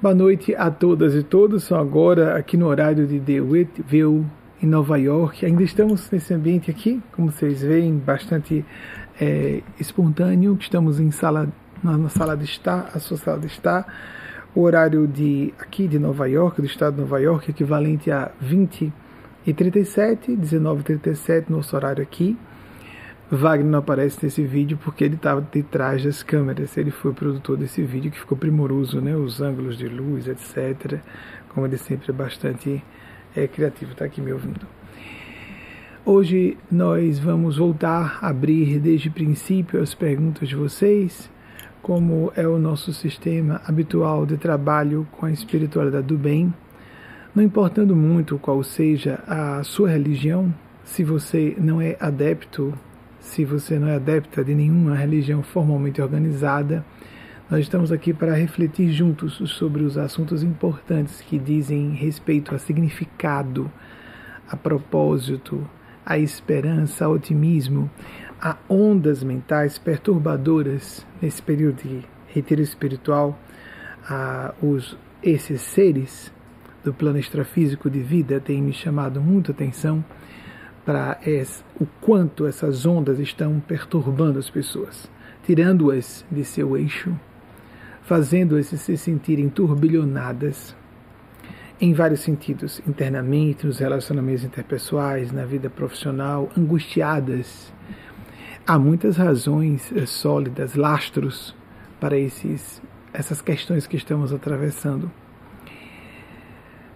Boa noite a todas e todos. São agora aqui no horário de The Whitville, em Nova York. Ainda estamos nesse ambiente aqui, como vocês veem, bastante é, espontâneo. Estamos em sala, na sala de estar, a sua sala de estar. O horário de aqui de Nova York, do estado de Nova York, equivalente a 20 e 37, 19 e 37, nosso horário aqui. Wagner não aparece nesse vídeo porque ele estava de trás das câmeras. Ele foi o produtor desse vídeo que ficou primoroso, né? Os ângulos de luz, etc. Como ele sempre é bastante é, criativo, está aqui me ouvindo. Hoje nós vamos voltar a abrir desde o princípio as perguntas de vocês, como é o nosso sistema habitual de trabalho com a espiritualidade do bem. Não importando muito qual seja a sua religião, se você não é adepto se você não é adepta de nenhuma religião formalmente organizada, nós estamos aqui para refletir juntos sobre os assuntos importantes que dizem respeito a significado, a propósito, a esperança, a otimismo, a ondas mentais perturbadoras nesse período de retiro espiritual, a os, esses seres do plano extrafísico de vida têm me chamado muita atenção para o quanto essas ondas estão perturbando as pessoas, tirando-as de seu eixo, fazendo-as se sentirem turbilhonadas em vários sentidos, internamente, nos relacionamentos interpessoais, na vida profissional, angustiadas. Há muitas razões eh, sólidas, lastros para esses, essas questões que estamos atravessando.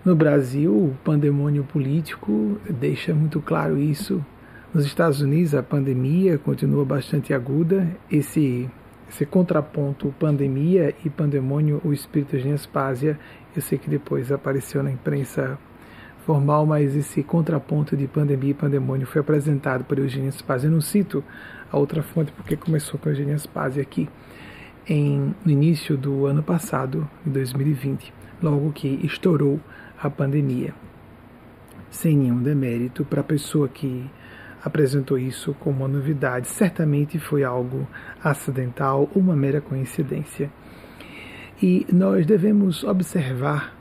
No Brasil, o pandemônio político deixa muito claro isso. Nos Estados Unidos, a pandemia continua bastante aguda. Esse, esse contraponto pandemia e pandemônio, o espírito de Aspásia, eu sei que depois apareceu na imprensa formal, mas esse contraponto de pandemia e pandemônio foi apresentado por Eugênio Aspásia. Eu não cito a outra fonte porque começou com Eugênio Aspásia aqui em, no início do ano passado, em 2020, logo que estourou a pandemia. Sem nenhum demérito para a pessoa que apresentou isso como uma novidade, certamente foi algo acidental, uma mera coincidência. E nós devemos observar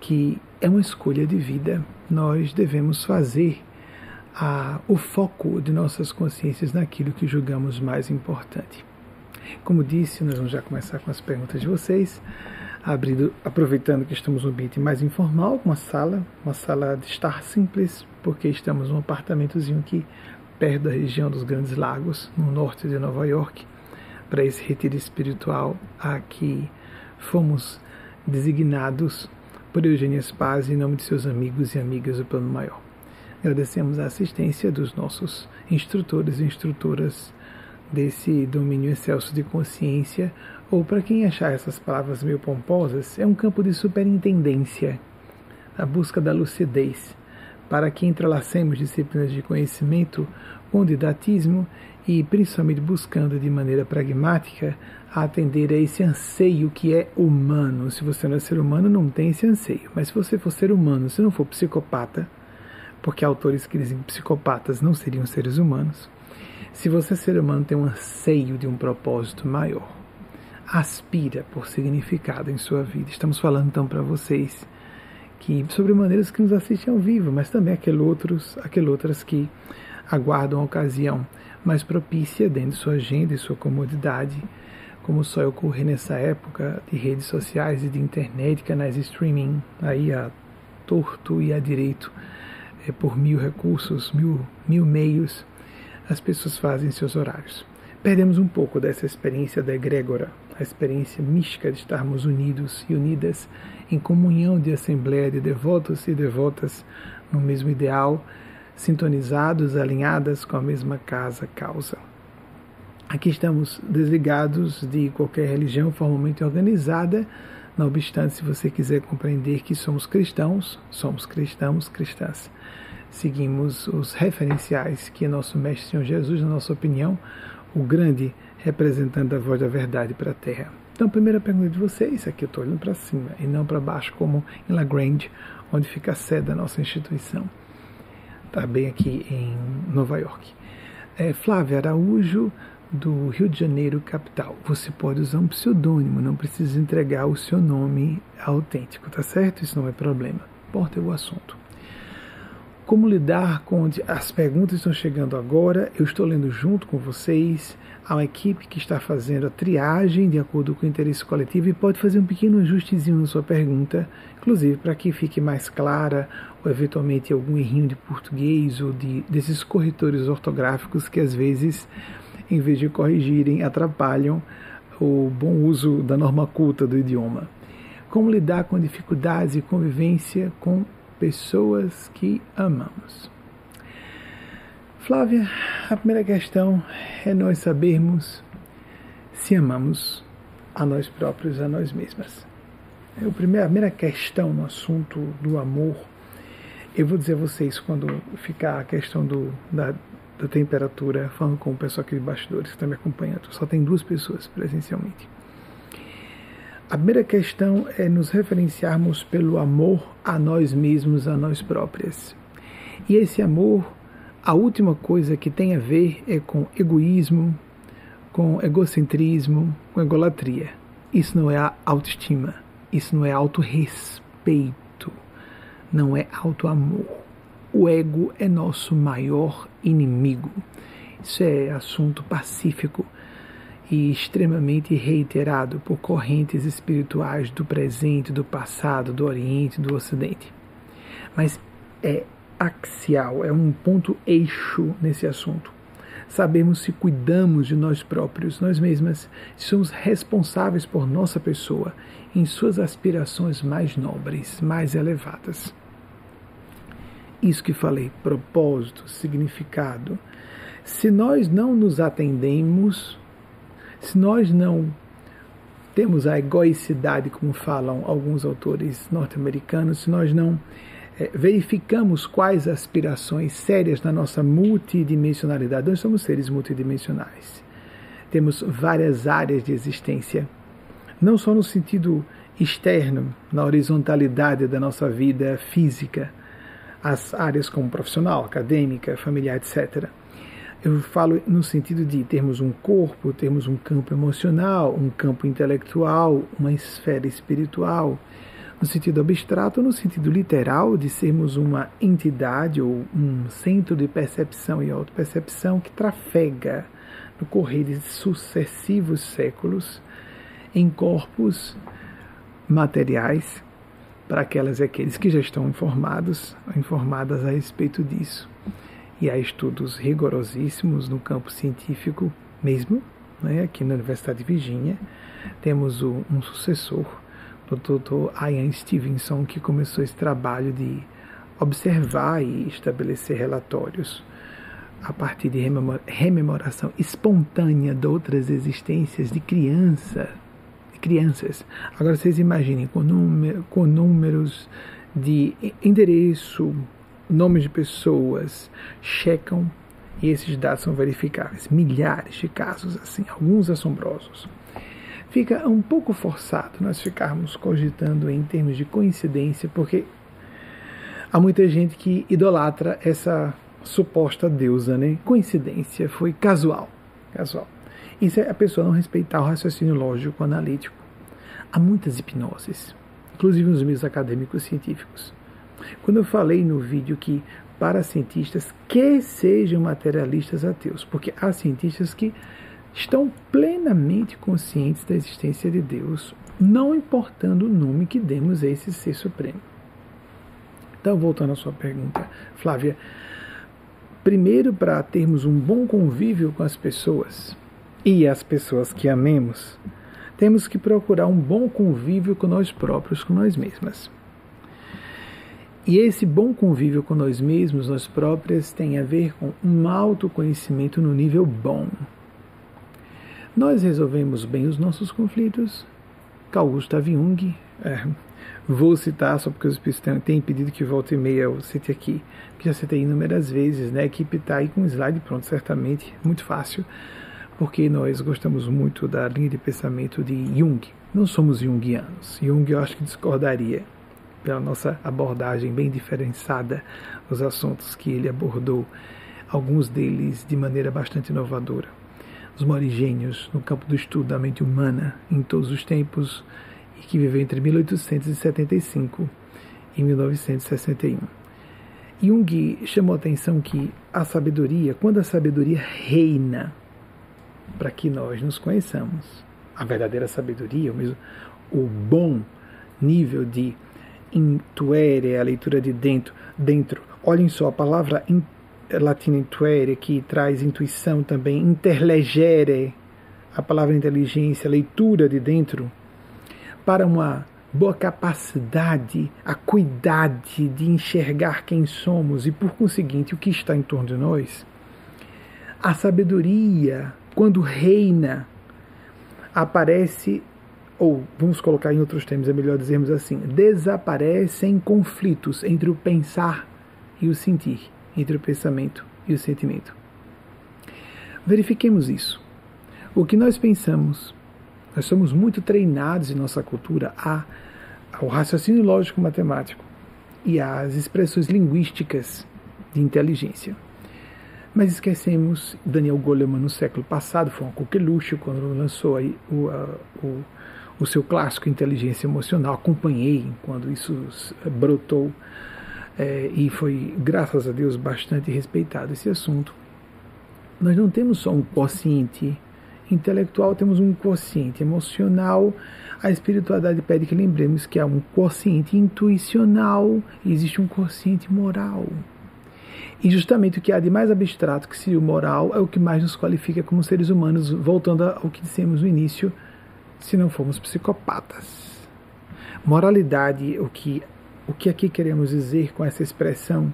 que é uma escolha de vida. Nós devemos fazer a, o foco de nossas consciências naquilo que julgamos mais importante. Como disse, nós vamos já começar com as perguntas de vocês abrindo, aproveitando que estamos num ambiente mais informal, uma sala, uma sala de estar simples, porque estamos num apartamentozinho aqui perto da região dos Grandes Lagos, no norte de Nova York, para esse retiro espiritual a que fomos designados por Eugênia Spaz em nome de seus amigos e amigas do Plano Maior. Agradecemos a assistência dos nossos instrutores e instrutoras desse domínio excelso de consciência, ou para quem achar essas palavras meio pomposas, é um campo de superintendência, a busca da lucidez, para que entrelacemos disciplinas de conhecimento com didatismo e principalmente buscando de maneira pragmática atender a esse anseio que é humano. Se você não é ser humano, não tem esse anseio. Mas se você for ser humano, se não for psicopata, porque autores que dizem que psicopatas não seriam seres humanos, se você, ser humano, tem um anseio de um propósito maior, aspira por significado em sua vida. Estamos falando então para vocês que sobre maneiras que nos assistem ao vivo, mas também aqueles outros, aquelas outras que aguardam a ocasião mais propícia dentro de sua agenda e sua comodidade, como só ocorre nessa época de redes sociais e de internet, canais streaming, aí a torto e a direito, é, por mil recursos, mil, mil meios as pessoas fazem seus horários. Perdemos um pouco dessa experiência da egrégora, a experiência mística de estarmos unidos e unidas em comunhão de assembleia de devotos e devotas no mesmo ideal, sintonizados, alinhadas com a mesma casa causa. Aqui estamos desligados de qualquer religião formalmente organizada, não obstante, se você quiser compreender que somos cristãos, somos cristãos, cristãs seguimos os referenciais que nosso Mestre Senhor Jesus, na nossa opinião, o grande representante da voz da verdade para a Terra. Então, a primeira pergunta de vocês, aqui eu estou olhando para cima e não para baixo, como em La Grande, onde fica a sede da nossa instituição. Está bem aqui em Nova York. É, Flávia Araújo, do Rio de Janeiro, capital. Você pode usar um pseudônimo, não precisa entregar o seu nome autêntico, tá certo? Isso não é problema. Importa é o assunto. Como lidar com as perguntas estão chegando agora? Eu estou lendo junto com vocês. Há uma equipe que está fazendo a triagem de acordo com o interesse coletivo e pode fazer um pequeno ajustezinho na sua pergunta, inclusive para que fique mais clara ou eventualmente algum errinho de português ou de desses corretores ortográficos que às vezes, em vez de corrigirem, atrapalham o bom uso da norma culta do idioma. Como lidar com dificuldades e convivência com pessoas que amamos. Flávia, a primeira questão é nós sabermos se amamos a nós próprios, a nós mesmas. É a primeira questão no assunto do amor, eu vou dizer a vocês quando ficar a questão do, da, da temperatura, falando com o pessoal aqui de bastidores que está me acompanhando. Só tem duas pessoas presencialmente. A primeira questão é nos referenciarmos pelo amor a nós mesmos, a nós próprias. E esse amor, a última coisa que tem a ver é com egoísmo, com egocentrismo, com egolatria. Isso não é autoestima, isso não é autorrespeito, não é autoamor. O ego é nosso maior inimigo. Isso é assunto pacífico e extremamente reiterado por correntes espirituais do presente, do passado, do Oriente, do Ocidente. Mas é axial, é um ponto eixo nesse assunto. Sabemos se cuidamos de nós próprios, nós mesmas, se somos responsáveis por nossa pessoa em suas aspirações mais nobres, mais elevadas. Isso que falei, propósito, significado. Se nós não nos atendemos, se nós não temos a egoicidade, como falam alguns autores norte-americanos, se nós não verificamos quais aspirações sérias na nossa multidimensionalidade, nós somos seres multidimensionais. Temos várias áreas de existência, não só no sentido externo, na horizontalidade da nossa vida física, as áreas como profissional, acadêmica, familiar, etc eu falo no sentido de termos um corpo, termos um campo emocional, um campo intelectual, uma esfera espiritual, no sentido abstrato, no sentido literal, de sermos uma entidade ou um centro de percepção e autopercepção que trafega no correr de sucessivos séculos em corpos materiais para aquelas e aqueles que já estão informados, informadas a respeito disso e há estudos rigorosíssimos no campo científico mesmo, né, aqui na Universidade de Virgínia. Temos um sucessor, o Dr. Ian Stevenson, que começou esse trabalho de observar e estabelecer relatórios a partir de rememoração espontânea de outras existências de criança, de crianças. Agora vocês imaginem com, número, com números de endereço, nomes de pessoas, checam e esses dados são verificáveis. Milhares de casos assim, alguns assombrosos. Fica um pouco forçado nós ficarmos cogitando em termos de coincidência, porque há muita gente que idolatra essa suposta deusa, né? Coincidência, foi casual. Casual. Isso é a pessoa não respeitar o raciocínio lógico analítico. Há muitas hipnoses, inclusive nos meios acadêmicos científicos quando eu falei no vídeo que para cientistas que sejam materialistas ateus, porque há cientistas que estão plenamente conscientes da existência de Deus, não importando o nome que demos a esse ser supremo. Então, voltando à sua pergunta, Flávia, primeiro para termos um bom convívio com as pessoas e as pessoas que amemos, temos que procurar um bom convívio com nós próprios, com nós mesmas. E esse bom convívio com nós mesmos, nós próprias, tem a ver com um autoconhecimento no nível bom. Nós resolvemos bem os nossos conflitos. Carl Gustav Jung, é, vou citar só porque os espíritos têm pedido que volte e meia eu cite aqui, que já citei inúmeras vezes, né? A equipe está aí com um slide pronto, certamente, muito fácil, porque nós gostamos muito da linha de pensamento de Jung. Não somos jungianos. Jung eu acho que discordaria pela nossa abordagem bem diferenciada os assuntos que ele abordou, alguns deles de maneira bastante inovadora. Os morigênios no campo do estudo da mente humana em todos os tempos e que viveu entre 1875 e 1961. Jung chamou a atenção que a sabedoria, quando a sabedoria reina, para que nós nos conheçamos, a verdadeira sabedoria, o, mesmo, o bom nível de intuere, a leitura de dentro, dentro. Olhem só, a palavra in, latina intuere, que traz intuição também, interlegere, a palavra inteligência, leitura de dentro, para uma boa capacidade, acuidade de enxergar quem somos e, por conseguinte, o que está em torno de nós. A sabedoria, quando reina, aparece, ou vamos colocar em outros termos, é melhor dizermos assim, desaparecem conflitos entre o pensar e o sentir, entre o pensamento e o sentimento. Verifiquemos isso. O que nós pensamos, nós somos muito treinados em nossa cultura a ao raciocínio lógico matemático e às expressões linguísticas de inteligência. Mas esquecemos Daniel Goleman no século passado, foi um coqueluche quando lançou aí o, o, o seu clássico Inteligência Emocional. Acompanhei quando isso brotou é, e foi, graças a Deus, bastante respeitado esse assunto. Nós não temos só um quociente intelectual, temos um quociente emocional a espiritualidade pede que lembremos que há um consciente intuicional e existe um consciente moral. E justamente o que há de mais abstrato, que seria o moral, é o que mais nos qualifica como seres humanos, voltando ao que dissemos no início, se não formos psicopatas. Moralidade, o que, o que aqui queremos dizer com essa expressão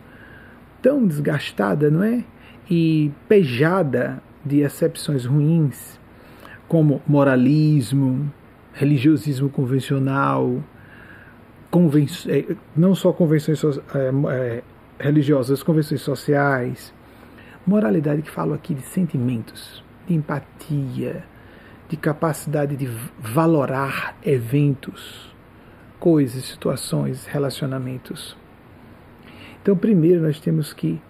tão desgastada, não é? E pejada de acepções ruins, como moralismo, religiosismo convencional, conven é, não só convenções é, é, religiosas, convenções sociais, moralidade que falo aqui de sentimentos, de empatia, de capacidade de valorar eventos, coisas, situações, relacionamentos. Então, primeiro nós temos que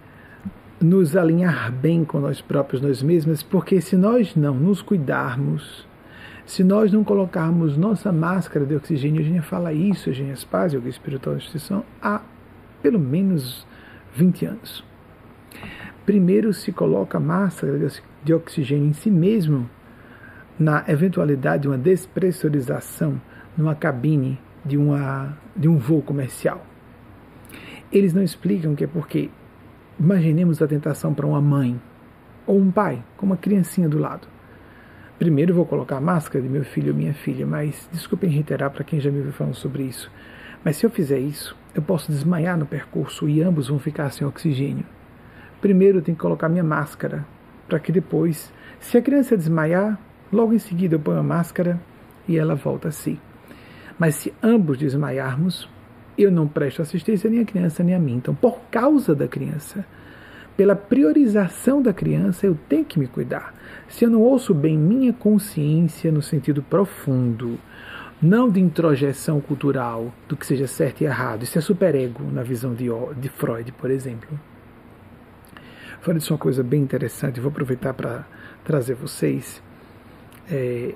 nos alinhar bem com nós próprios, nós mesmos, porque se nós não nos cuidarmos, se nós não colocarmos nossa máscara de oxigênio, a gente fala isso, a gente Paz, Yoga Espiritual Instituição, há pelo menos 20 anos. Primeiro se coloca a máscara de oxigênio em si mesmo, na eventualidade de uma despressurização numa cabine de, uma, de um voo comercial. Eles não explicam que é porque, imaginemos a tentação para uma mãe ou um pai com uma criancinha do lado. Primeiro vou colocar a máscara de meu filho ou minha filha, mas desculpem reiterar para quem já me ouviu falando sobre isso. Mas se eu fizer isso, eu posso desmaiar no percurso e ambos vão ficar sem oxigênio. Primeiro eu tenho que colocar minha máscara, para que depois, se a criança desmaiar, logo em seguida eu ponho a máscara e ela volta a si. Mas se ambos desmaiarmos, eu não presto assistência nem à criança nem a mim. Então, por causa da criança, pela priorização da criança, eu tenho que me cuidar. Se eu não ouço bem minha consciência no sentido profundo, não de introjeção cultural do que seja certo e errado, isso é superego na visão de, de Freud, por exemplo. Freud disse uma coisa bem interessante, vou aproveitar para trazer vocês. É,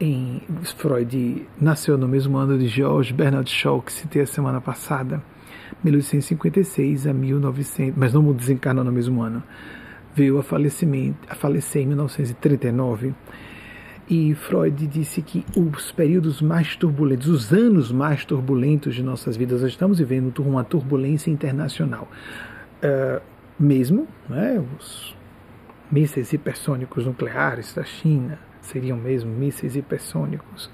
em Freud nasceu no mesmo ano de George Bernard Shaw, que citei a semana passada 1856 a 1900, mas não desencarnou no mesmo ano. Veio a, falecimento, a falecer em 1939. E Freud disse que os períodos mais turbulentos, os anos mais turbulentos de nossas vidas, nós estamos vivendo uma turbulência internacional. Uh, mesmo, né, os mísseis hipersônicos nucleares da China seriam mesmo mísseis hipersônicos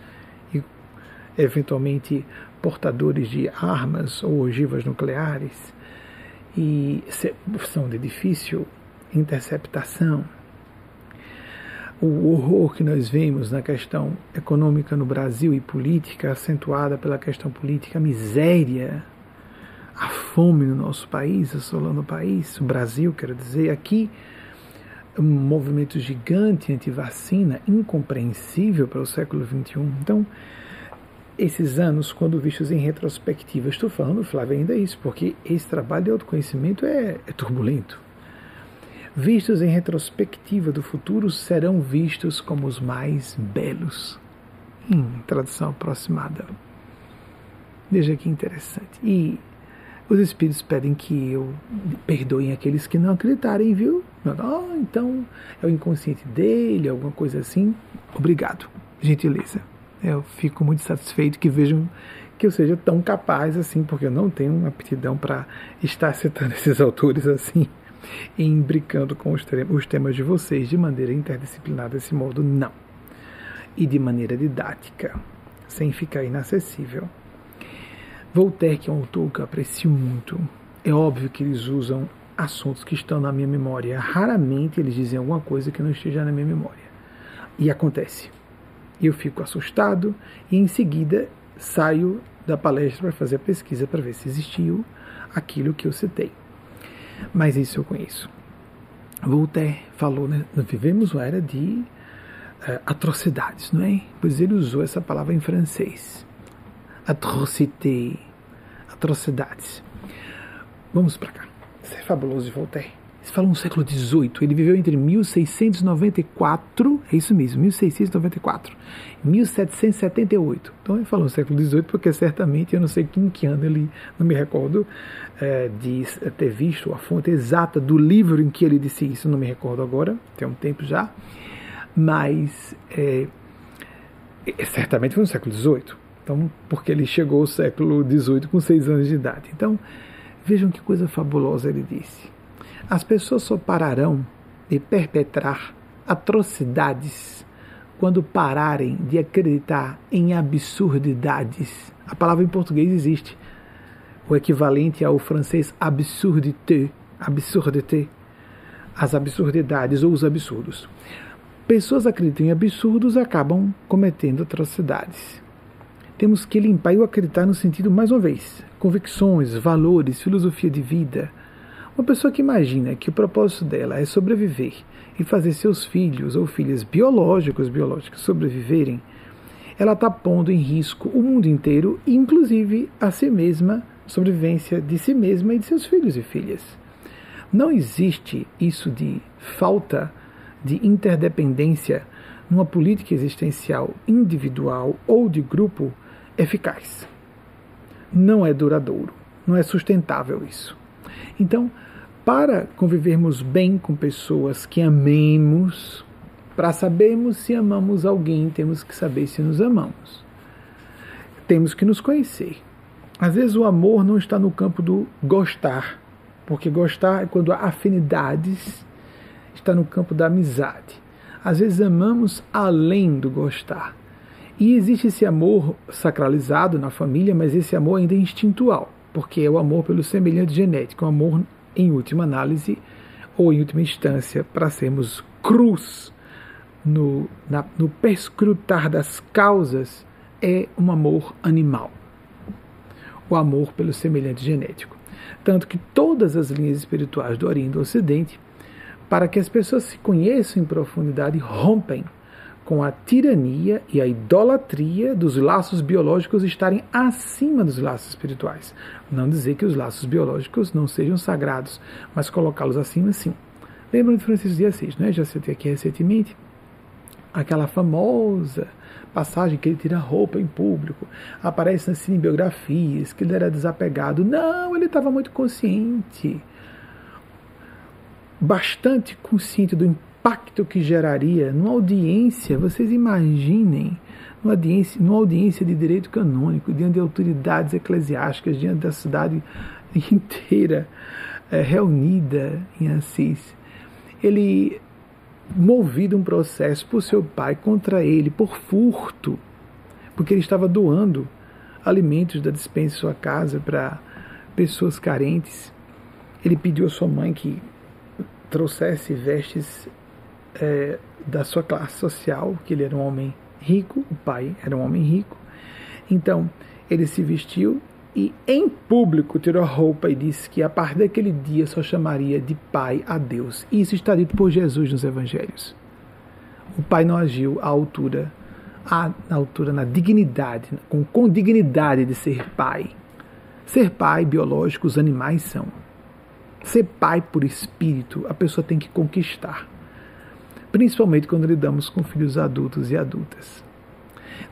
e eventualmente portadores de armas ou ogivas nucleares e são de difícil interceptação. O horror que nós vemos na questão econômica no Brasil e política, acentuada pela questão política, a miséria, a fome no nosso país, assolando o país, o Brasil, quero dizer, aqui um movimento gigante anti-vacina, incompreensível para o século XXI. Então, esses anos, quando vistos em retrospectiva, estou falando, Flávio, ainda isso, porque esse trabalho de autoconhecimento é, é turbulento. vistos em retrospectiva do futuro, serão vistos como os mais belos. Hum, tradução aproximada. Veja que interessante. E os espíritos pedem que eu perdoem aqueles que não acreditarem, viu? Oh, então é o inconsciente dele, alguma coisa assim. Obrigado, gentileza. Eu fico muito satisfeito que vejam que eu seja tão capaz assim, porque eu não tenho uma aptidão para estar citando esses autores assim e imbricando com os temas de vocês de maneira interdisciplinar desse modo, não. E de maneira didática, sem ficar inacessível. Voltaire, que é um autor que eu aprecio muito, é óbvio que eles usam assuntos que estão na minha memória. Raramente eles dizem alguma coisa que não esteja na minha memória. E acontece. Eu fico assustado e em seguida saio da palestra para fazer a pesquisa para ver se existiu aquilo que eu citei. Mas isso eu conheço. Voltaire falou, né? Vivemos uma era de uh, atrocidades, não é? Pois ele usou essa palavra em francês atrocité, atrocidades. Vamos para cá. Isso é fabuloso de Voltaire. Eles falam no século XVIII. Ele viveu entre 1694, é isso mesmo, 1694, e 1778. Então ele falou no século XVIII porque certamente, eu não sei em que ano ele, não me recordo é, de ter visto a fonte exata do livro em que ele disse isso, não me recordo agora, tem um tempo já, mas é, certamente foi no século XVIII. Então, porque ele chegou ao século XVIII com seis anos de idade. Então, vejam que coisa fabulosa ele disse. As pessoas só pararão de perpetrar atrocidades quando pararem de acreditar em absurdidades. A palavra em português existe, o equivalente ao francês absurdité, absurdité, as absurdidades ou os absurdos. Pessoas acreditam em absurdos acabam cometendo atrocidades temos que limpar e acreditar no sentido, mais uma vez, convicções, valores, filosofia de vida. Uma pessoa que imagina que o propósito dela é sobreviver e fazer seus filhos ou filhas biológicos, biológicas sobreviverem, ela está pondo em risco o mundo inteiro, inclusive a si mesma, sobrevivência de si mesma e de seus filhos e filhas. Não existe isso de falta de interdependência numa política existencial individual ou de grupo eficaz. Não é duradouro, não é sustentável isso. Então, para convivermos bem com pessoas que amemos, para sabermos se amamos alguém, temos que saber se nos amamos. Temos que nos conhecer. Às vezes o amor não está no campo do gostar, porque gostar é quando há afinidades, está no campo da amizade. Às vezes amamos além do gostar. E existe esse amor sacralizado na família, mas esse amor ainda é instintual, porque é o amor pelo semelhante genético, o amor, em última análise, ou em última instância, para sermos cruz no, na, no perscrutar das causas, é um amor animal. O amor pelo semelhante genético. Tanto que todas as linhas espirituais do Oriente e do Ocidente, para que as pessoas se conheçam em profundidade, rompem com a tirania e a idolatria dos laços biológicos estarem acima dos laços espirituais. Não dizer que os laços biológicos não sejam sagrados, mas colocá-los acima sim. Lembram de Francisco de Assis, né? já citei aqui recentemente, aquela famosa passagem que ele tira roupa em público, aparece nas cinebiografias, que ele era desapegado. Não, ele estava muito consciente, bastante consciente do impacto que geraria numa audiência, vocês imaginem, numa audiência, numa audiência de direito canônico, diante de autoridades eclesiásticas, diante da cidade inteira é, reunida em Assis. Ele, movido um processo por seu pai contra ele, por furto, porque ele estava doando alimentos da dispensa em sua casa para pessoas carentes. Ele pediu à sua mãe que trouxesse vestes é, da sua classe social, que ele era um homem rico, o pai era um homem rico. Então, ele se vestiu e em público tirou a roupa e disse que a partir daquele dia só chamaria de pai a Deus. Isso está dito por Jesus nos evangelhos. O pai não agiu à altura, à, na altura, na dignidade, com, com dignidade de ser pai. Ser pai biológico, os animais são. Ser pai por espírito, a pessoa tem que conquistar. Principalmente quando lidamos com filhos adultos e adultas.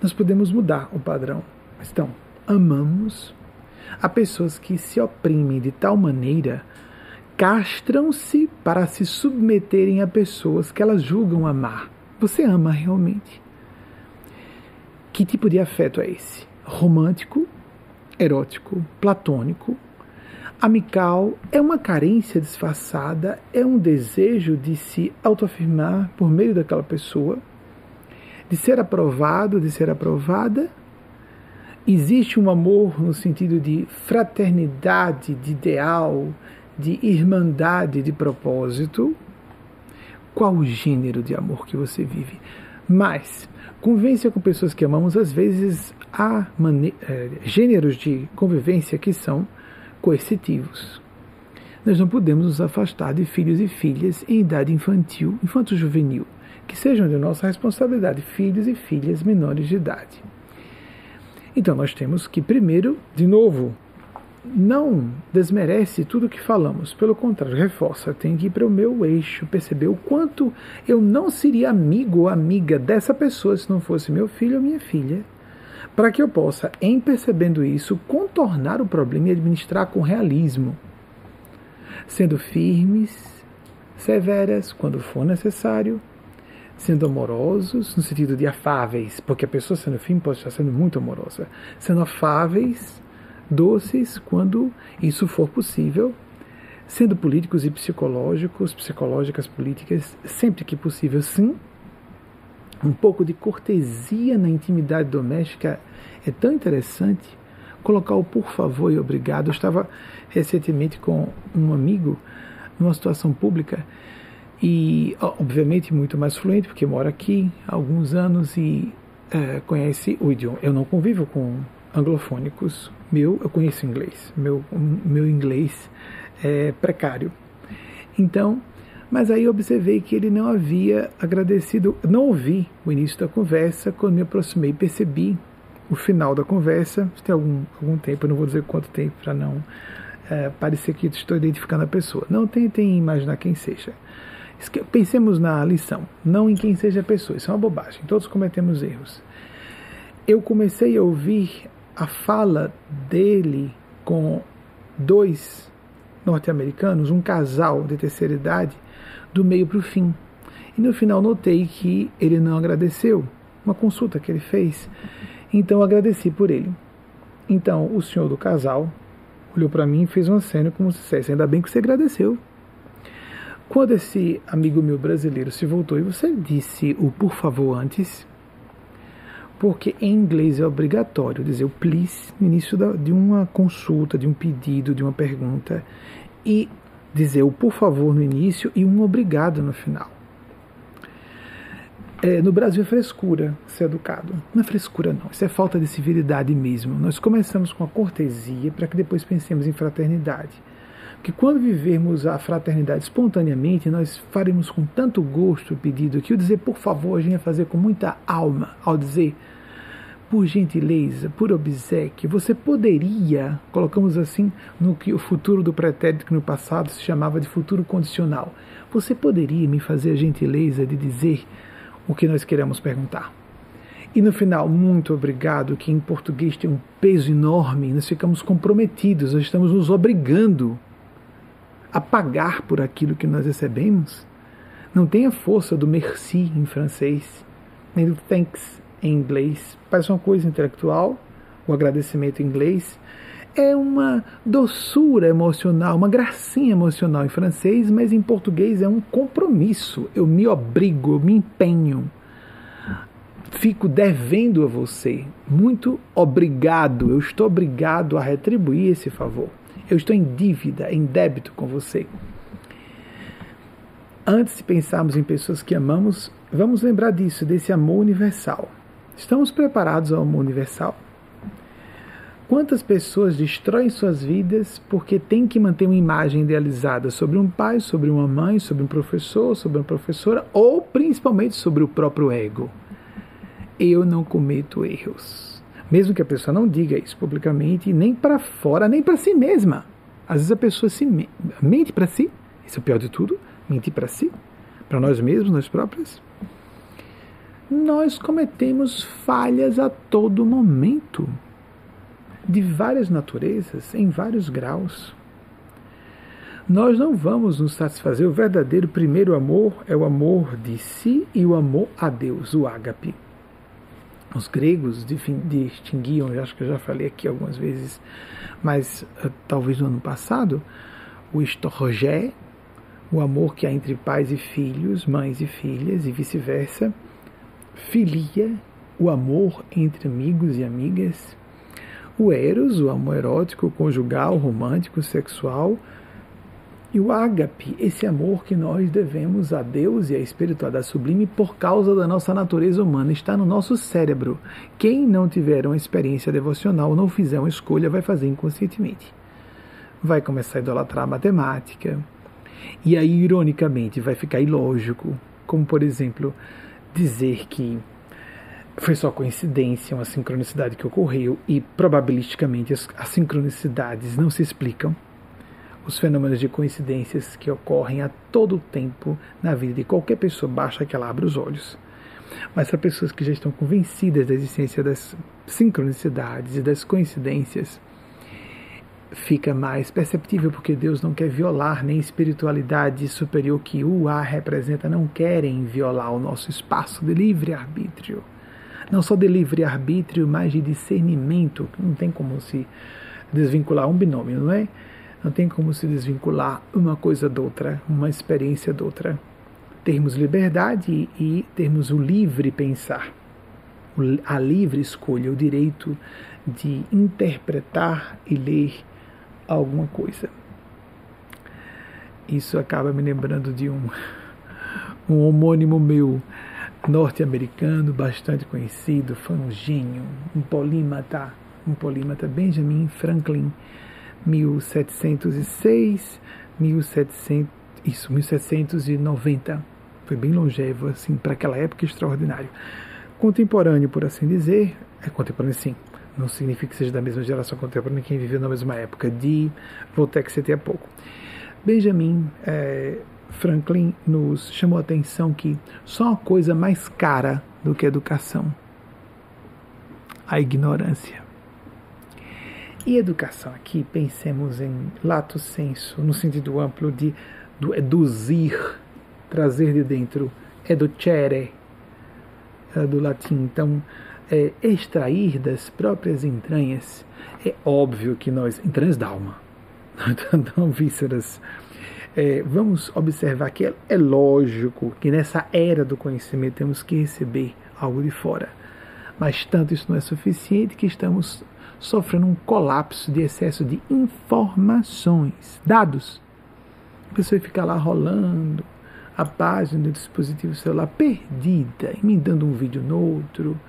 Nós podemos mudar o padrão. Então, amamos a pessoas que se oprimem de tal maneira, castram-se para se submeterem a pessoas que elas julgam amar. Você ama realmente? Que tipo de afeto é esse? Romântico, erótico, platônico, amical? É uma carência disfarçada? É um desejo de se autoafirmar por meio daquela pessoa? De ser aprovado, de ser aprovada? Existe um amor no sentido de fraternidade, de ideal, de irmandade, de propósito? Qual o gênero de amor que você vive? Mas convivência com pessoas que amamos, às vezes há é, gêneros de convivência que são coercitivos. Nós não podemos nos afastar de filhos e filhas em idade infantil, infanto-juvenil, que sejam de nossa responsabilidade, filhos e filhas menores de idade. Então nós temos que, primeiro, de novo, não desmerece tudo o que falamos, pelo contrário, reforça, tem que ir para o meu eixo, perceber o quanto eu não seria amigo ou amiga dessa pessoa se não fosse meu filho ou minha filha, para que eu possa, em percebendo isso, contornar o problema e administrar com realismo, sendo firmes, severas quando for necessário, sendo amorosos, no sentido de afáveis, porque a pessoa sendo firme pode estar sendo muito amorosa, sendo afáveis, doces quando isso for possível, sendo políticos e psicológicos, psicológicas, políticas, sempre que possível, sim. Um pouco de cortesia na intimidade doméstica é tão interessante. Colocar o por favor e obrigado. Eu estava recentemente com um amigo numa situação pública e, obviamente, muito mais fluente, porque mora aqui há alguns anos e é, conhece o idioma. Eu não convivo com anglofônicos meu, eu conheço inglês, meu, meu inglês é precário. Então, mas aí observei que ele não havia agradecido, não ouvi o início da conversa, quando me aproximei percebi o final da conversa, tem algum, algum tempo, eu não vou dizer quanto tempo para não é, parecer que estou identificando a pessoa. Não tentem imaginar quem seja. Pensemos na lição, não em quem seja a pessoa, isso é uma bobagem, todos cometemos erros. Eu comecei a ouvir a fala dele com dois norte-americanos, um casal de terceira idade, do meio para o fim. E no final notei que ele não agradeceu uma consulta que ele fez. Então agradeci por ele. Então o senhor do casal olhou para mim e fez uma cena como se dissesse: Ainda bem que você agradeceu. Quando esse amigo meu brasileiro se voltou e você disse o por favor antes, porque em inglês é obrigatório dizer o please no início de uma consulta, de um pedido, de uma pergunta, e dizer o por favor no início e um obrigado no final. É, no Brasil é frescura ser educado. Não é frescura, não. Isso é falta de civilidade mesmo. Nós começamos com a cortesia para que depois pensemos em fraternidade. Porque quando vivermos a fraternidade espontaneamente, nós faremos com tanto gosto o pedido que o dizer por favor a gente vai fazer com muita alma ao dizer por gentileza, por obsequio, você poderia, colocamos assim, no que o futuro do pretérito que no passado se chamava de futuro condicional, você poderia me fazer a gentileza de dizer o que nós queremos perguntar? E no final, muito obrigado, que em português tem um peso enorme, nós ficamos comprometidos, nós estamos nos obrigando a pagar por aquilo que nós recebemos. Não tem a força do merci em francês, nem do thanks em inglês. Parece uma coisa intelectual, o agradecimento em inglês. É uma doçura emocional, uma gracinha emocional em francês, mas em português é um compromisso. Eu me obrigo, eu me empenho. Fico devendo a você. Muito obrigado. Eu estou obrigado a retribuir esse favor. Eu estou em dívida, em débito com você. Antes de pensarmos em pessoas que amamos, vamos lembrar disso, desse amor universal. Estamos preparados ao amor universal? Quantas pessoas destroem suas vidas porque têm que manter uma imagem idealizada sobre um pai, sobre uma mãe, sobre um professor, sobre uma professora ou principalmente sobre o próprio ego? Eu não cometo erros. Mesmo que a pessoa não diga isso publicamente, nem para fora, nem para si mesma. Às vezes a pessoa se mente para si, isso é o pior de tudo, mentir para si, para nós mesmos, nós próprios. Nós cometemos falhas a todo momento, de várias naturezas, em vários graus. Nós não vamos nos satisfazer. O verdadeiro primeiro amor é o amor de si e o amor a Deus, o ágape. Os gregos distinguiam, acho que eu já falei aqui algumas vezes, mas uh, talvez no ano passado, o estorgé, o amor que há entre pais e filhos, mães e filhas e vice-versa, filia, o amor entre amigos e amigas, o eros, o amor erótico, conjugal, romântico, sexual, e o ágape, esse amor que nós devemos a Deus e à espiritualidade sublime por causa da nossa natureza humana, está no nosso cérebro. Quem não tiver uma experiência devocional, não fizer uma escolha, vai fazer inconscientemente. Vai começar a idolatrar a matemática. E aí, ironicamente, vai ficar ilógico. Como, por exemplo, dizer que foi só coincidência, uma sincronicidade que ocorreu e probabilisticamente as, as sincronicidades não se explicam os fenômenos de coincidências que ocorrem a todo tempo na vida de qualquer pessoa, basta que ela abra os olhos. Mas para pessoas que já estão convencidas da existência das sincronicidades e das coincidências, fica mais perceptível porque Deus não quer violar nem espiritualidade superior que o A representa, não querem violar o nosso espaço de livre arbítrio. Não só de livre arbítrio, mas de discernimento, não tem como se desvincular um binômio, não é? Não tem como se desvincular uma coisa da outra, uma experiência da outra. Termos liberdade e termos o livre pensar, a livre escolha, o direito de interpretar e ler alguma coisa. Isso acaba me lembrando de um, um homônimo meu norte-americano bastante conhecido, foi um gênio, um polímata, um polímata Benjamin Franklin 1706, 1700, isso, 1790. Foi bem longevo, assim, para aquela época extraordinário. Contemporâneo, por assim dizer, é contemporâneo sim, não significa que seja da mesma geração contemporânea quem viveu na mesma época, de Voltaire que citei pouco. Benjamin é, Franklin nos chamou a atenção que só uma coisa mais cara do que a educação, a ignorância. E educação aqui, pensemos em lato senso, no sentido amplo de do eduzir, trazer de dentro, educere, é do latim. Então, é, extrair das próprias entranhas. É óbvio que nós, entranhas da alma, não vísceras. É, vamos observar que é, é lógico que nessa era do conhecimento temos que receber algo de fora. Mas tanto isso não é suficiente que estamos sofrendo um colapso de excesso de informações, dados. A pessoa fica lá rolando a página do dispositivo celular perdida, emendando um vídeo no outro,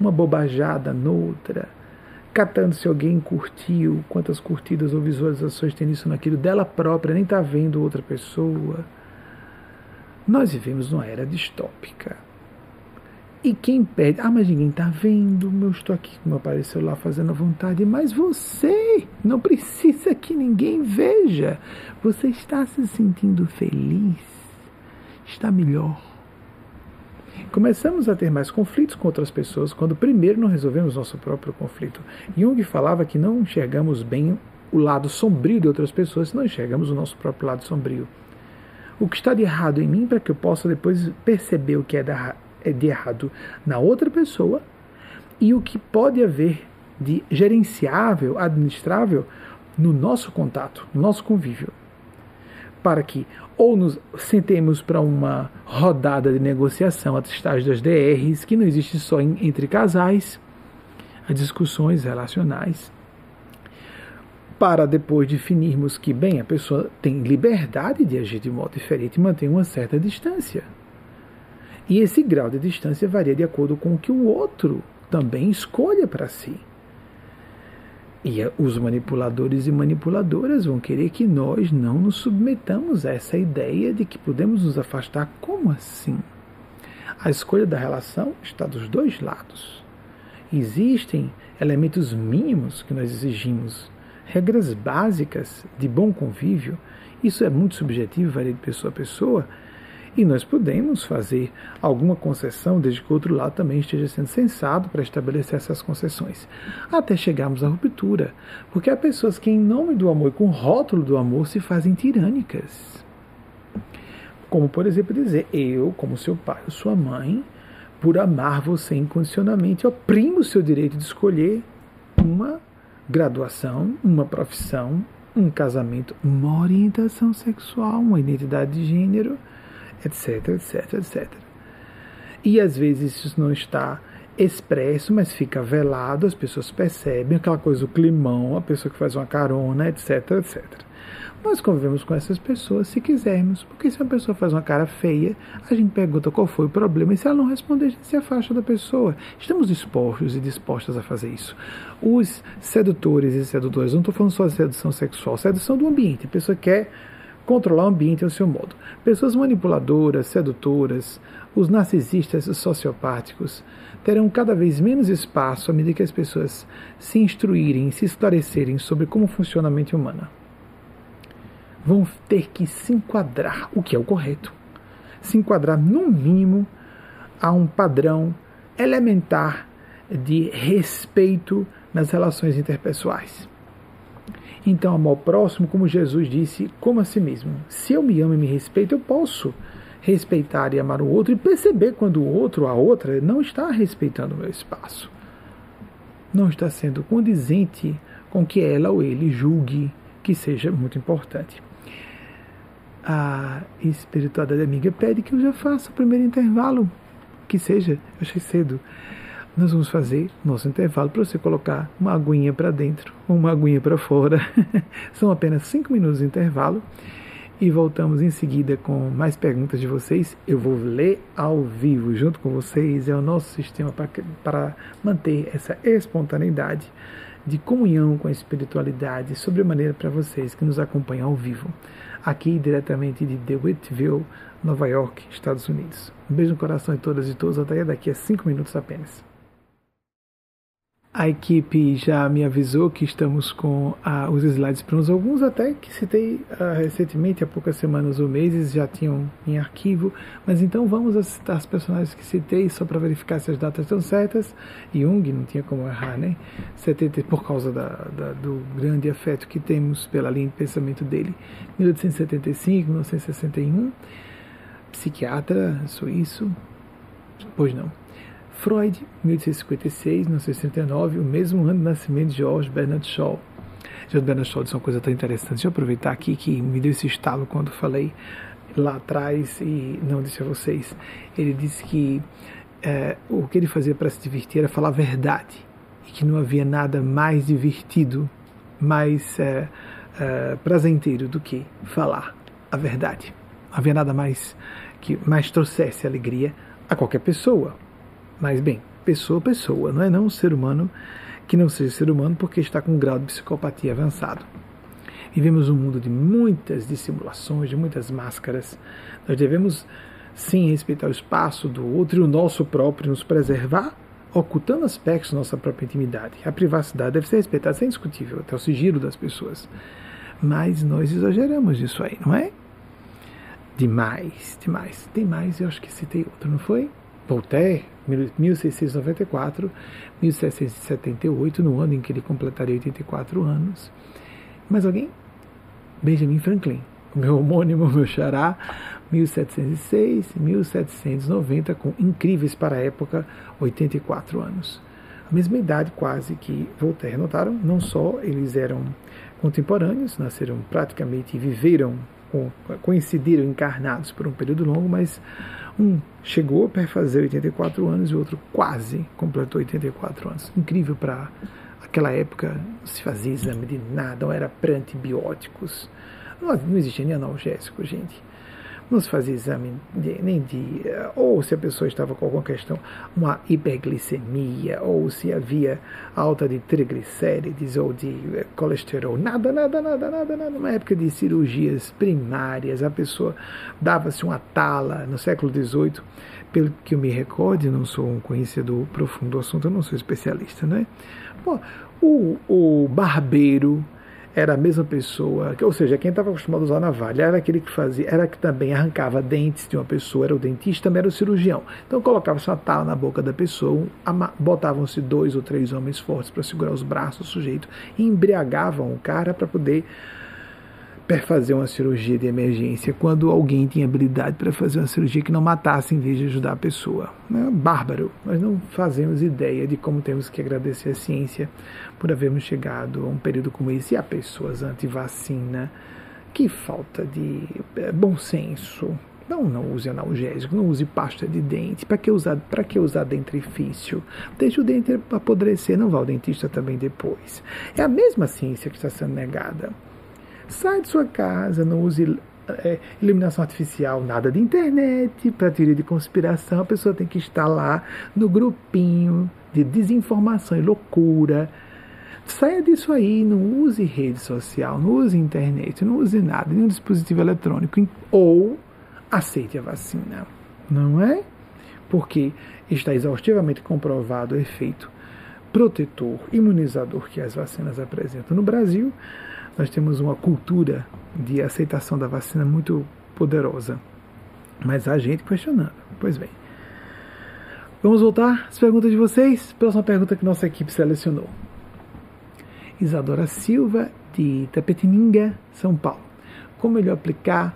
uma bobajada noutra, catando se alguém curtiu, quantas curtidas ou visualizações tem isso naquilo dela própria, nem está vendo outra pessoa. Nós vivemos numa era distópica e quem pede, ah, mas ninguém está vendo, eu estou aqui com meu celular fazendo a vontade, mas você não precisa que ninguém veja. Você está se sentindo feliz, está melhor. Começamos a ter mais conflitos com outras pessoas quando primeiro não resolvemos nosso próprio conflito. Jung falava que não enxergamos bem o lado sombrio de outras pessoas se não enxergamos o nosso próprio lado sombrio. O que está de errado em mim para que eu possa depois perceber o que é é de errado na outra pessoa e o que pode haver de gerenciável, administrável no nosso contato, no nosso convívio. Para que ou nos sentemos para uma rodada de negociação, a estágio das DRs, que não existe só em, entre casais, as discussões relacionais, para depois definirmos que, bem, a pessoa tem liberdade de agir de modo diferente e manter uma certa distância. E esse grau de distância varia de acordo com o que o outro também escolha para si. E os manipuladores e manipuladoras vão querer que nós não nos submetamos a essa ideia de que podemos nos afastar. Como assim? A escolha da relação está dos dois lados. Existem elementos mínimos que nós exigimos regras básicas de bom convívio. Isso é muito subjetivo, varia de pessoa a pessoa. E nós podemos fazer alguma concessão, desde que o outro lado também esteja sendo sensato para estabelecer essas concessões, até chegarmos à ruptura. Porque há pessoas que, em nome do amor e com o rótulo do amor, se fazem tirânicas. Como, por exemplo, dizer: Eu, como seu pai ou sua mãe, por amar você incondicionalmente, oprimo o seu direito de escolher uma graduação, uma profissão, um casamento, uma orientação sexual, uma identidade de gênero etc, etc, etc. E às vezes isso não está expresso, mas fica velado, as pessoas percebem aquela coisa do climão, a pessoa que faz uma carona, etc, etc. Nós convivemos com essas pessoas se quisermos, porque se a pessoa faz uma cara feia, a gente pergunta qual foi o problema, e se ela não responder, a gente se afasta da pessoa. Estamos dispostos e dispostas a fazer isso. Os sedutores e sedutoras, não estou falando só de sedução sexual, sedução do ambiente, a pessoa quer controlar o ambiente ao seu modo. Pessoas manipuladoras, sedutoras, os narcisistas sociopáticos terão cada vez menos espaço à medida que as pessoas se instruírem, se esclarecerem sobre como funciona a mente humana. Vão ter que se enquadrar, o que é o correto. Se enquadrar, no mínimo, a um padrão elementar de respeito nas relações interpessoais. Então, amar o próximo, como Jesus disse, como a si mesmo. Se eu me amo e me respeito, eu posso respeitar e amar o outro e perceber quando o outro, a outra, não está respeitando o meu espaço. Não está sendo condizente com que ela ou ele julgue que seja muito importante. A espiritualidade amiga pede que eu já faça o primeiro intervalo, que seja, eu achei cedo nós vamos fazer nosso intervalo para você colocar uma aguinha para dentro, uma aguinha para fora. São apenas cinco minutos de intervalo e voltamos em seguida com mais perguntas de vocês. Eu vou ler ao vivo junto com vocês. É o nosso sistema para manter essa espontaneidade de comunhão com a espiritualidade, sobre a maneira para vocês que nos acompanham ao vivo, aqui diretamente de DeWittville, Nova York, Estados Unidos. Um beijo no coração de todas e todos, até daqui a cinco minutos apenas. A equipe já me avisou que estamos com ah, os slides prontos, alguns até que citei ah, recentemente, há poucas semanas ou meses, já tinham em arquivo, mas então vamos citar as personagens que citei só para verificar se as datas estão certas. Jung não tinha como errar, né? 70, por causa da, da, do grande afeto que temos pela linha de pensamento dele. 1875, 1961, psiquiatra suíço, pois não. Freud, 1856, 1969, o mesmo ano de nascimento de George Bernard Shaw. George Bernard Shaw disse uma coisa tão interessante. Deixa eu aproveitar aqui que me deu esse estalo quando falei lá atrás e não disse a vocês. Ele disse que é, o que ele fazia para se divertir era falar a verdade e que não havia nada mais divertido, mais é, é, prazenteiro do que falar a verdade. Não havia nada mais que mais trouxesse alegria a qualquer pessoa. Mas, bem, pessoa pessoa, não é não um ser humano que não seja ser humano porque está com um grau de psicopatia avançado. Vivemos um mundo de muitas dissimulações, de muitas máscaras. Nós devemos, sim, respeitar o espaço do outro e o nosso próprio, nos preservar, ocultando aspectos da nossa própria intimidade. A privacidade deve ser respeitada, isso é indiscutível, até o sigilo das pessoas. Mas nós exageramos isso aí, não é? Demais, demais. Tem mais, eu acho que citei outro, não foi? Voltaire, 1694, 1778, no ano em que ele completaria 84 anos. Mais alguém? Benjamin Franklin, meu homônimo, meu xará, 1706, 1790, com incríveis para a época 84 anos. A mesma idade quase que Voltaire. Notaram? Não só eles eram contemporâneos, nasceram praticamente e viveram, coincidiram encarnados por um período longo, mas um chegou a fazer 84 anos e o outro quase completou 84 anos. Incrível para aquela época, não se fazia exame de nada, não era pré-antibióticos, não, não existia nem analgésico, gente não se fazia exame de, nem de. ou se a pessoa estava com alguma questão, uma hiperglicemia, ou se havia alta de triglicérides ou de eh, colesterol. Nada, nada, nada, nada, nada. Numa época de cirurgias primárias, a pessoa dava-se uma tala no século XVIII. Pelo que eu me recorde, não sou um conhecedor profundo do assunto, eu não sou especialista, né? Pô, o, o barbeiro era a mesma pessoa, ou seja, quem estava acostumado a usar navalha era aquele que fazia, era que também arrancava dentes de uma pessoa, era o dentista, também era o cirurgião. Então colocava-se uma tala na boca da pessoa, botavam-se dois ou três homens fortes para segurar os braços do sujeito e embriagavam o cara para poder fazer uma cirurgia de emergência quando alguém tinha habilidade para fazer uma cirurgia que não matasse em vez de ajudar a pessoa. É bárbaro. Nós não fazemos ideia de como temos que agradecer a ciência por havermos chegado a um período como esse e a pessoas anti-vacina. Que falta de é, bom senso. Não, não use analgésico, não use pasta de dente. Para que usar, para que usar dentrifício? Deixe o dente apodrecer, não vá ao dentista também depois. É a mesma ciência que está sendo negada. Sai de sua casa, não use é, iluminação artificial, nada de internet, para teoria de conspiração. A pessoa tem que estar lá no grupinho de desinformação e loucura. Saia disso aí, não use rede social, não use internet, não use nada, nenhum dispositivo eletrônico, ou aceite a vacina, não é? Porque está exaustivamente comprovado o efeito protetor, imunizador que as vacinas apresentam no Brasil nós temos uma cultura de aceitação da vacina muito poderosa. Mas há gente questionando. Pois bem. Vamos voltar às perguntas de vocês. Próxima pergunta que nossa equipe selecionou. Isadora Silva, de Tapetininga, São Paulo. Como melhor aplicar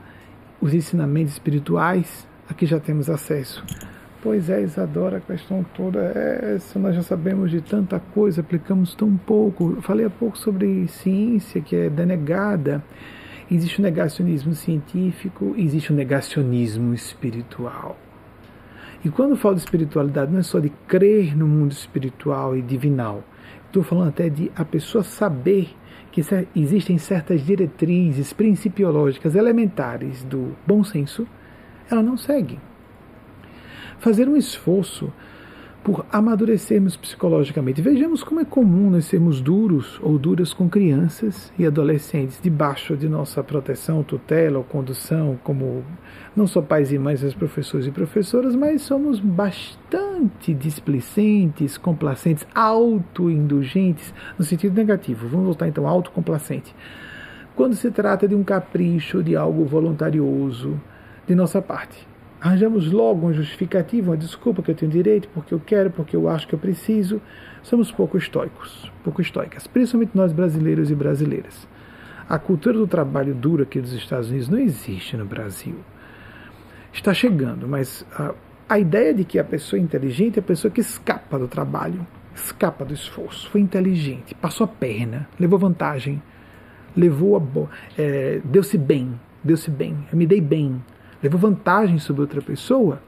os ensinamentos espirituais? Aqui já temos acesso Pois é, Isadora, a questão toda é essa. Nós já sabemos de tanta coisa, aplicamos tão pouco. falei há pouco sobre ciência que é denegada. Existe o negacionismo científico, existe o negacionismo espiritual. E quando falo de espiritualidade, não é só de crer no mundo espiritual e divinal. Estou falando até de a pessoa saber que existem certas diretrizes principiológicas elementares do bom senso, ela não segue fazer um esforço por amadurecermos psicologicamente. Vejamos como é comum nós sermos duros ou duras com crianças e adolescentes debaixo de nossa proteção, tutela ou condução, como não só pais e mães, mas professores e professoras, mas somos bastante displicentes, complacentes, autoindulgentes, no sentido negativo. Vamos voltar então, autocomplacente. Quando se trata de um capricho, de algo voluntarioso de nossa parte arranjamos logo uma justificativa, uma desculpa que eu tenho direito, porque eu quero, porque eu acho que eu preciso. Somos pouco estoicos, pouco estoicas, principalmente nós brasileiros e brasileiras. A cultura do trabalho duro aqui dos Estados Unidos não existe no Brasil. Está chegando, mas a, a ideia de que a pessoa é inteligente é a pessoa que escapa do trabalho, escapa do esforço, foi inteligente, passou a perna, levou vantagem, levou a é, deu-se bem, deu-se bem, eu me dei bem, levou vantagem sobre outra pessoa,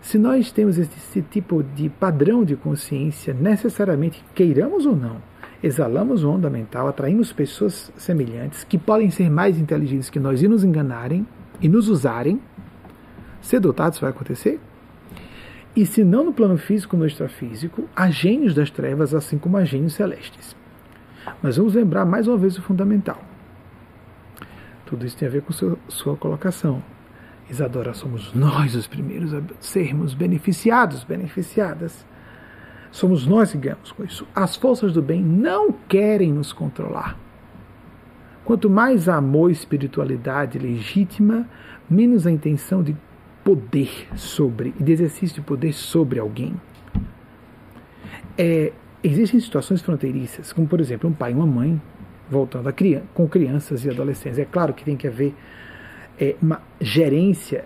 se nós temos esse tipo de padrão de consciência, necessariamente, queiramos ou não, exalamos onda mental, atraímos pessoas semelhantes que podem ser mais inteligentes que nós e nos enganarem e nos usarem, ser dotados vai acontecer. E se não no plano físico, no extrafísico, há gênios das trevas, assim como há gênios celestes. Mas vamos lembrar mais uma vez o fundamental. Tudo isso tem a ver com sua colocação. Isadora, somos nós os primeiros a sermos beneficiados, beneficiadas. Somos nós que ganhamos com isso. As forças do bem não querem nos controlar. Quanto mais amor e espiritualidade legítima, menos a intenção de poder sobre, de exercício de poder sobre alguém. É, existem situações fronteiriças, como por exemplo um pai e uma mãe voltando a criança, com crianças e adolescentes. É claro que tem que haver é, uma gerência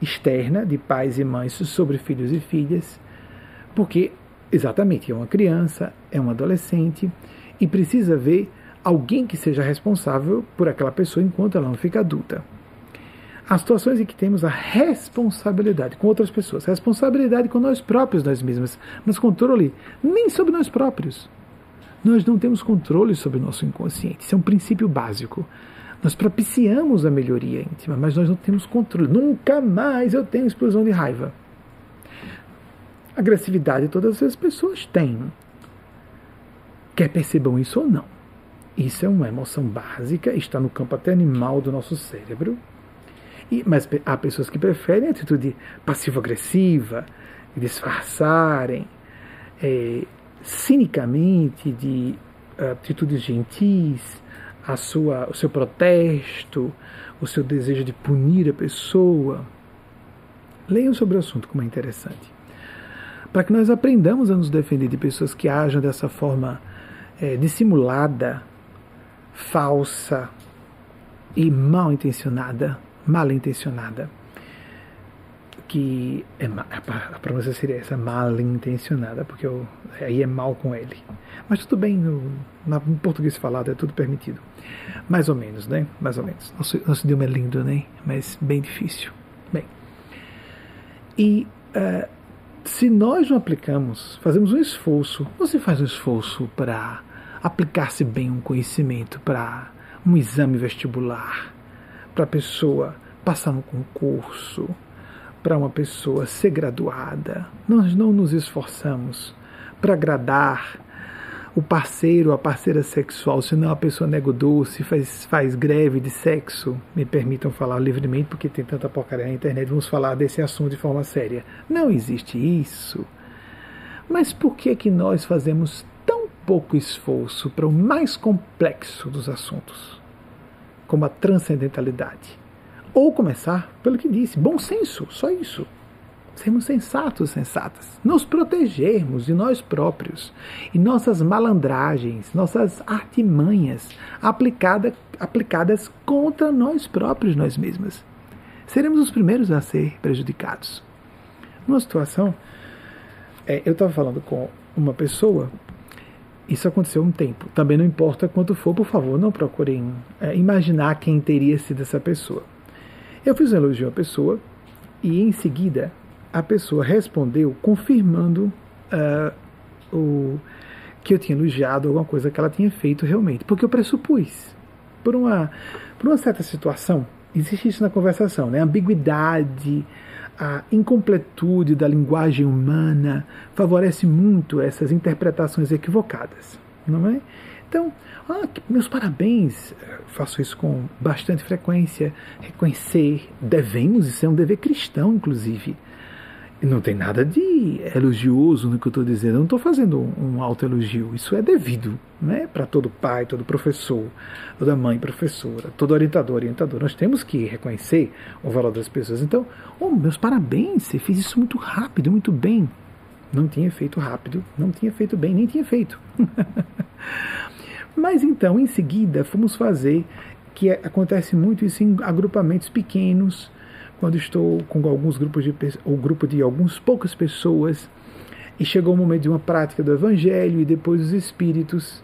externa de pais e mães sobre filhos e filhas, porque exatamente é uma criança, é um adolescente e precisa ver alguém que seja responsável por aquela pessoa enquanto ela não fica adulta. Há situações em que temos a responsabilidade com outras pessoas, responsabilidade com nós próprios, nós mesmas, mas controle nem sobre nós próprios. Nós não temos controle sobre o nosso inconsciente. Isso é um princípio básico. Nós propiciamos a melhoria íntima, mas nós não temos controle. Nunca mais eu tenho explosão de raiva. Agressividade todas as pessoas têm. Quer percebam isso ou não. Isso é uma emoção básica, está no campo até animal do nosso cérebro. E, mas há pessoas que preferem a atitude passivo-agressiva, disfarçarem é, cinicamente de atitudes gentis, a sua, o seu protesto, o seu desejo de punir a pessoa. Leiam sobre o assunto, como é interessante. Para que nós aprendamos a nos defender de pessoas que ajam dessa forma é, dissimulada, falsa e mal intencionada, mal intencionada que é, a pronúncia seria essa, mal intencionada, porque eu, aí é mal com ele. Mas tudo bem, no, no, português falado é tudo permitido. Mais ou menos, né? Mais ou menos. Nosso, nosso idioma é lindo, né? Mas bem difícil. Bem. E uh, se nós não aplicamos, fazemos um esforço, você faz um esforço para aplicar-se bem um conhecimento, para um exame vestibular, para a pessoa passar no concurso, para uma pessoa ser graduada. Nós não nos esforçamos para agradar o parceiro a parceira sexual, senão a pessoa nega o doce, faz, faz greve de sexo. Me permitam falar livremente, porque tem tanta porcaria na internet, vamos falar desse assunto de forma séria. Não existe isso. Mas por que, que nós fazemos tão pouco esforço para o mais complexo dos assuntos, como a transcendentalidade? Ou começar pelo que disse, bom senso, só isso. Sermos sensatos, sensatas. Nos protegermos de nós próprios e nossas malandragens, nossas artimanhas aplicada, aplicadas contra nós próprios, nós mesmas. Seremos os primeiros a ser prejudicados. Numa situação, é, eu estava falando com uma pessoa isso aconteceu um tempo. Também não importa quanto for, por favor, não procurem é, imaginar quem teria sido essa pessoa. Eu fiz um elogio à pessoa e em seguida a pessoa respondeu confirmando uh, o que eu tinha elogiado alguma coisa que ela tinha feito realmente, porque eu pressupus por uma por uma certa situação existe isso na conversação, né? A ambiguidade, a incompletude da linguagem humana favorece muito essas interpretações equivocadas, não é? Então, ah, meus parabéns, faço isso com bastante frequência. Reconhecer, devemos, isso é um dever cristão, inclusive. Não tem nada de elogioso no que eu estou dizendo. Eu não estou fazendo um autoelogio. Isso é devido né, para todo pai, todo professor, toda mãe professora, todo orientador, orientador. Nós temos que reconhecer o valor das pessoas. Então, oh, meus parabéns, você fez isso muito rápido, muito bem. Não tinha feito rápido, não tinha feito bem, nem tinha feito. Mas então, em seguida, fomos fazer, que acontece muito isso em agrupamentos pequenos, quando estou com alguns grupos de ou grupo de algumas poucas pessoas, e chegou o momento de uma prática do evangelho e depois os espíritos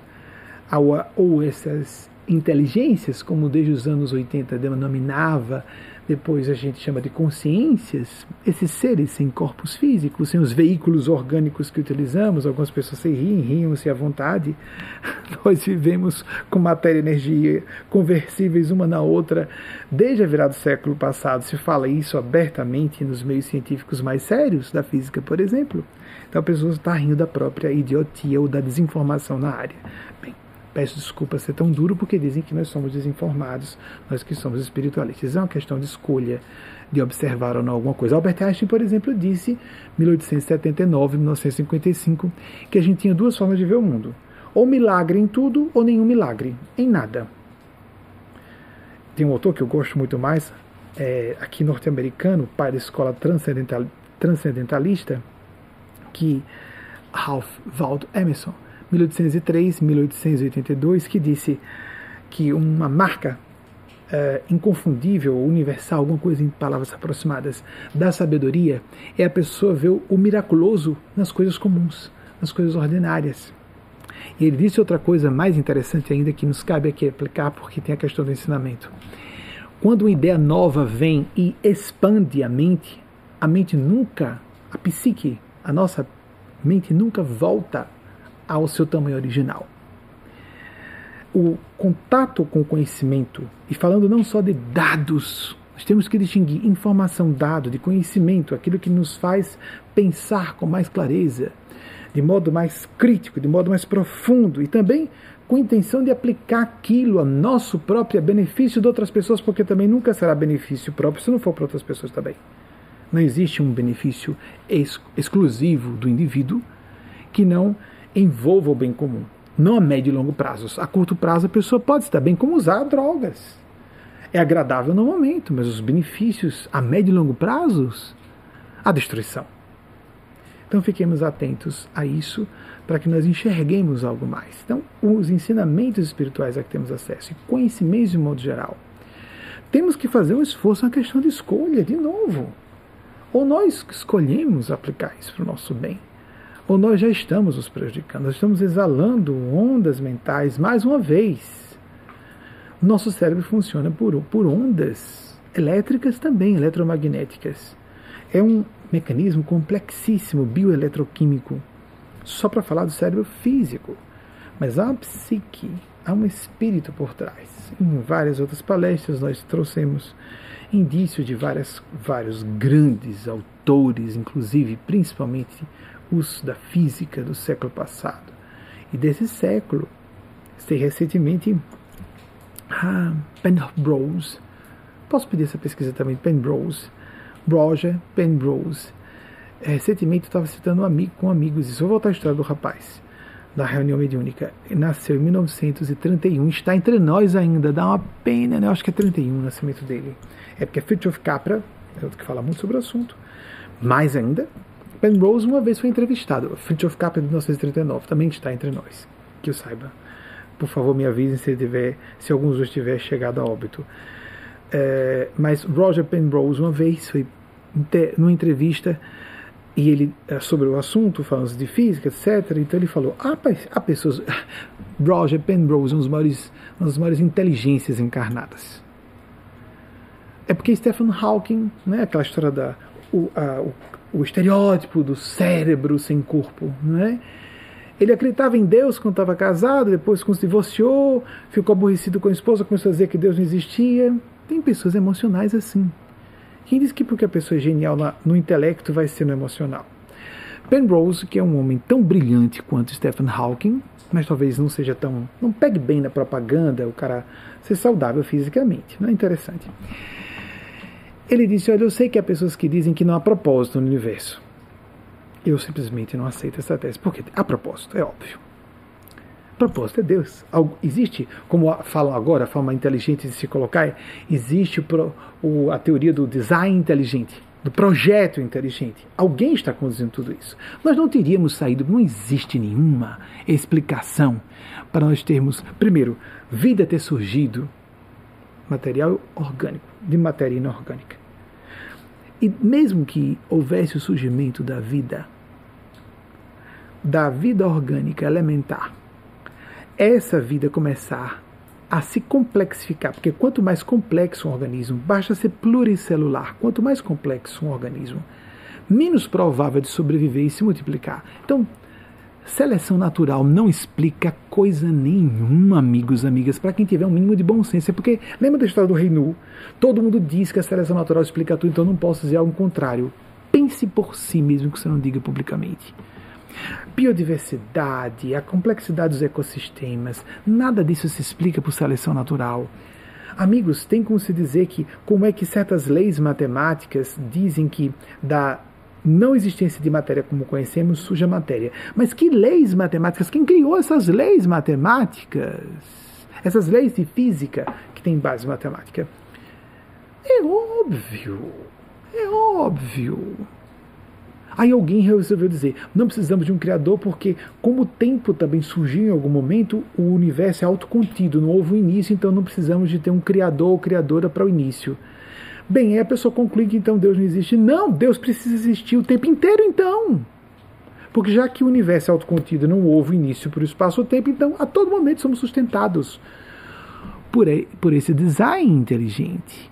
ou essas inteligências, como desde os anos 80 denominava depois a gente chama de consciências, esses seres sem corpos físicos, sem os veículos orgânicos que utilizamos, algumas pessoas se riem, riam-se à vontade. Nós vivemos com matéria e energia conversíveis uma na outra. Desde a virada do século passado se fala isso abertamente nos meios científicos mais sérios, da física, por exemplo. Então a pessoa está rindo da própria idiotia ou da desinformação na área. Peço desculpa ser tão duro porque dizem que nós somos desinformados, nós que somos espiritualistas. É uma questão de escolha de observar ou não alguma coisa. Albert Einstein, por exemplo, disse, 1879, 1955, que a gente tinha duas formas de ver o mundo: ou milagre em tudo, ou nenhum milagre em nada. Tem um autor que eu gosto muito mais, é, aqui norte-americano, pai da escola transcendental, transcendentalista, que Ralph Waldo Emerson 1803, 1882, que disse que uma marca é, inconfundível, universal, alguma coisa em palavras aproximadas, da sabedoria é a pessoa ver o miraculoso nas coisas comuns, nas coisas ordinárias. E ele disse outra coisa mais interessante ainda que nos cabe aqui aplicar, porque tem a questão do ensinamento. Quando uma ideia nova vem e expande a mente, a mente nunca, a psique, a nossa mente nunca volta ao seu tamanho original. O contato com o conhecimento, e falando não só de dados, nós temos que distinguir informação, dado, de conhecimento, aquilo que nos faz pensar com mais clareza, de modo mais crítico, de modo mais profundo e também com intenção de aplicar aquilo a nosso próprio benefício de outras pessoas, porque também nunca será benefício próprio se não for para outras pessoas também. Não existe um benefício ex exclusivo do indivíduo que não envolva o bem comum. Não a médio e longo prazos. A curto prazo a pessoa pode estar bem como usar drogas. É agradável no momento, mas os benefícios a médio e longo prazos, a destruição. Então fiquemos atentos a isso para que nós enxerguemos algo mais. Então, os ensinamentos espirituais a que temos acesso e conhecimentos de modo geral. Temos que fazer um esforço na questão de escolha, de novo. Ou nós escolhemos aplicar isso para o nosso bem, ou nós já estamos nos prejudicando, nós estamos exalando ondas mentais mais uma vez. Nosso cérebro funciona por, por ondas elétricas também, eletromagnéticas. É um mecanismo complexíssimo, bioeletroquímico só para falar do cérebro físico. Mas há uma psique, há um espírito por trás. Em várias outras palestras nós trouxemos indícios de várias, vários grandes autores, inclusive principalmente da física do século passado. E desse século, sei recentemente ah, Penrose, posso pedir essa pesquisa também, Penrose, Roger Penrose, é, recentemente eu estava citando um amigo, com amigos isso. Vou voltar à história do rapaz da reunião mediúnica. Nasceu em 1931, está entre nós ainda, dá uma pena, né? Eu acho que é 31 o nascimento dele. É porque é Fritjof Capra, é outro que fala muito sobre o assunto. Mais ainda, Penrose uma vez foi entrevistado. Fritjof Capra de 1939 também está entre nós, que eu saiba. Por favor, me avisem se, tiver, se alguns dos tiver chegado a óbito. É, mas Roger Penrose uma vez foi numa entrevista e ele eh, sobre o assunto, falando de física, etc. Então ele falou: há, há pessoas. Roger Penrose, um dos maiores, uma das maiores inteligências encarnadas. É porque Stephen Hawking, né, aquela história da o, a, o, o estereótipo do cérebro sem corpo, né? Ele acreditava em Deus quando estava casado, depois quando se divorciou, ficou aborrecido com a esposa, começou a dizer que Deus não existia. Tem pessoas emocionais assim. Quem diz que porque a pessoa é genial no intelecto vai ser no emocional? Penrose, que é um homem tão brilhante quanto Stephen Hawking, mas talvez não seja tão. não pegue bem na propaganda, o cara ser saudável fisicamente. Não é interessante. Ele disse: Olha, eu sei que há pessoas que dizem que não há propósito no universo. Eu simplesmente não aceito essa tese, porque há propósito, é óbvio. Propósito é Deus. Existe, como falam agora, a forma inteligente de se colocar, existe a teoria do design inteligente, do projeto inteligente. Alguém está conduzindo tudo isso. Nós não teríamos saído, não existe nenhuma explicação para nós termos, primeiro, vida ter surgido material orgânico, de matéria inorgânica. E mesmo que houvesse o surgimento da vida, da vida orgânica elementar, essa vida começar a se complexificar, porque quanto mais complexo um organismo, basta ser pluricelular, quanto mais complexo um organismo, menos provável de sobreviver e se multiplicar. Então, seleção natural não explica coisa nenhuma, amigos, amigas, para quem tiver um mínimo de bom senso. É porque, lembra da história do Rei Nu? Todo mundo diz que a seleção natural explica tudo, então não posso dizer algo contrário. Pense por si mesmo que você não diga publicamente biodiversidade, a complexidade dos ecossistemas, nada disso se explica por seleção natural. Amigos, tem como se dizer que como é que certas leis matemáticas dizem que da não existência de matéria como conhecemos surge a matéria. Mas que leis matemáticas? Quem criou essas leis matemáticas? Essas leis de física que têm base matemática? É óbvio. É óbvio. Aí alguém resolveu dizer: não precisamos de um criador porque, como o tempo também surgiu em algum momento, o universo é autocontido, não houve um início, então não precisamos de ter um criador ou criadora para o início. Bem, aí a pessoa conclui que então Deus não existe. Não, Deus precisa existir o tempo inteiro então. Porque já que o universo é autocontido, não houve início para o espaço-tempo, então a todo momento somos sustentados por, por esse design inteligente.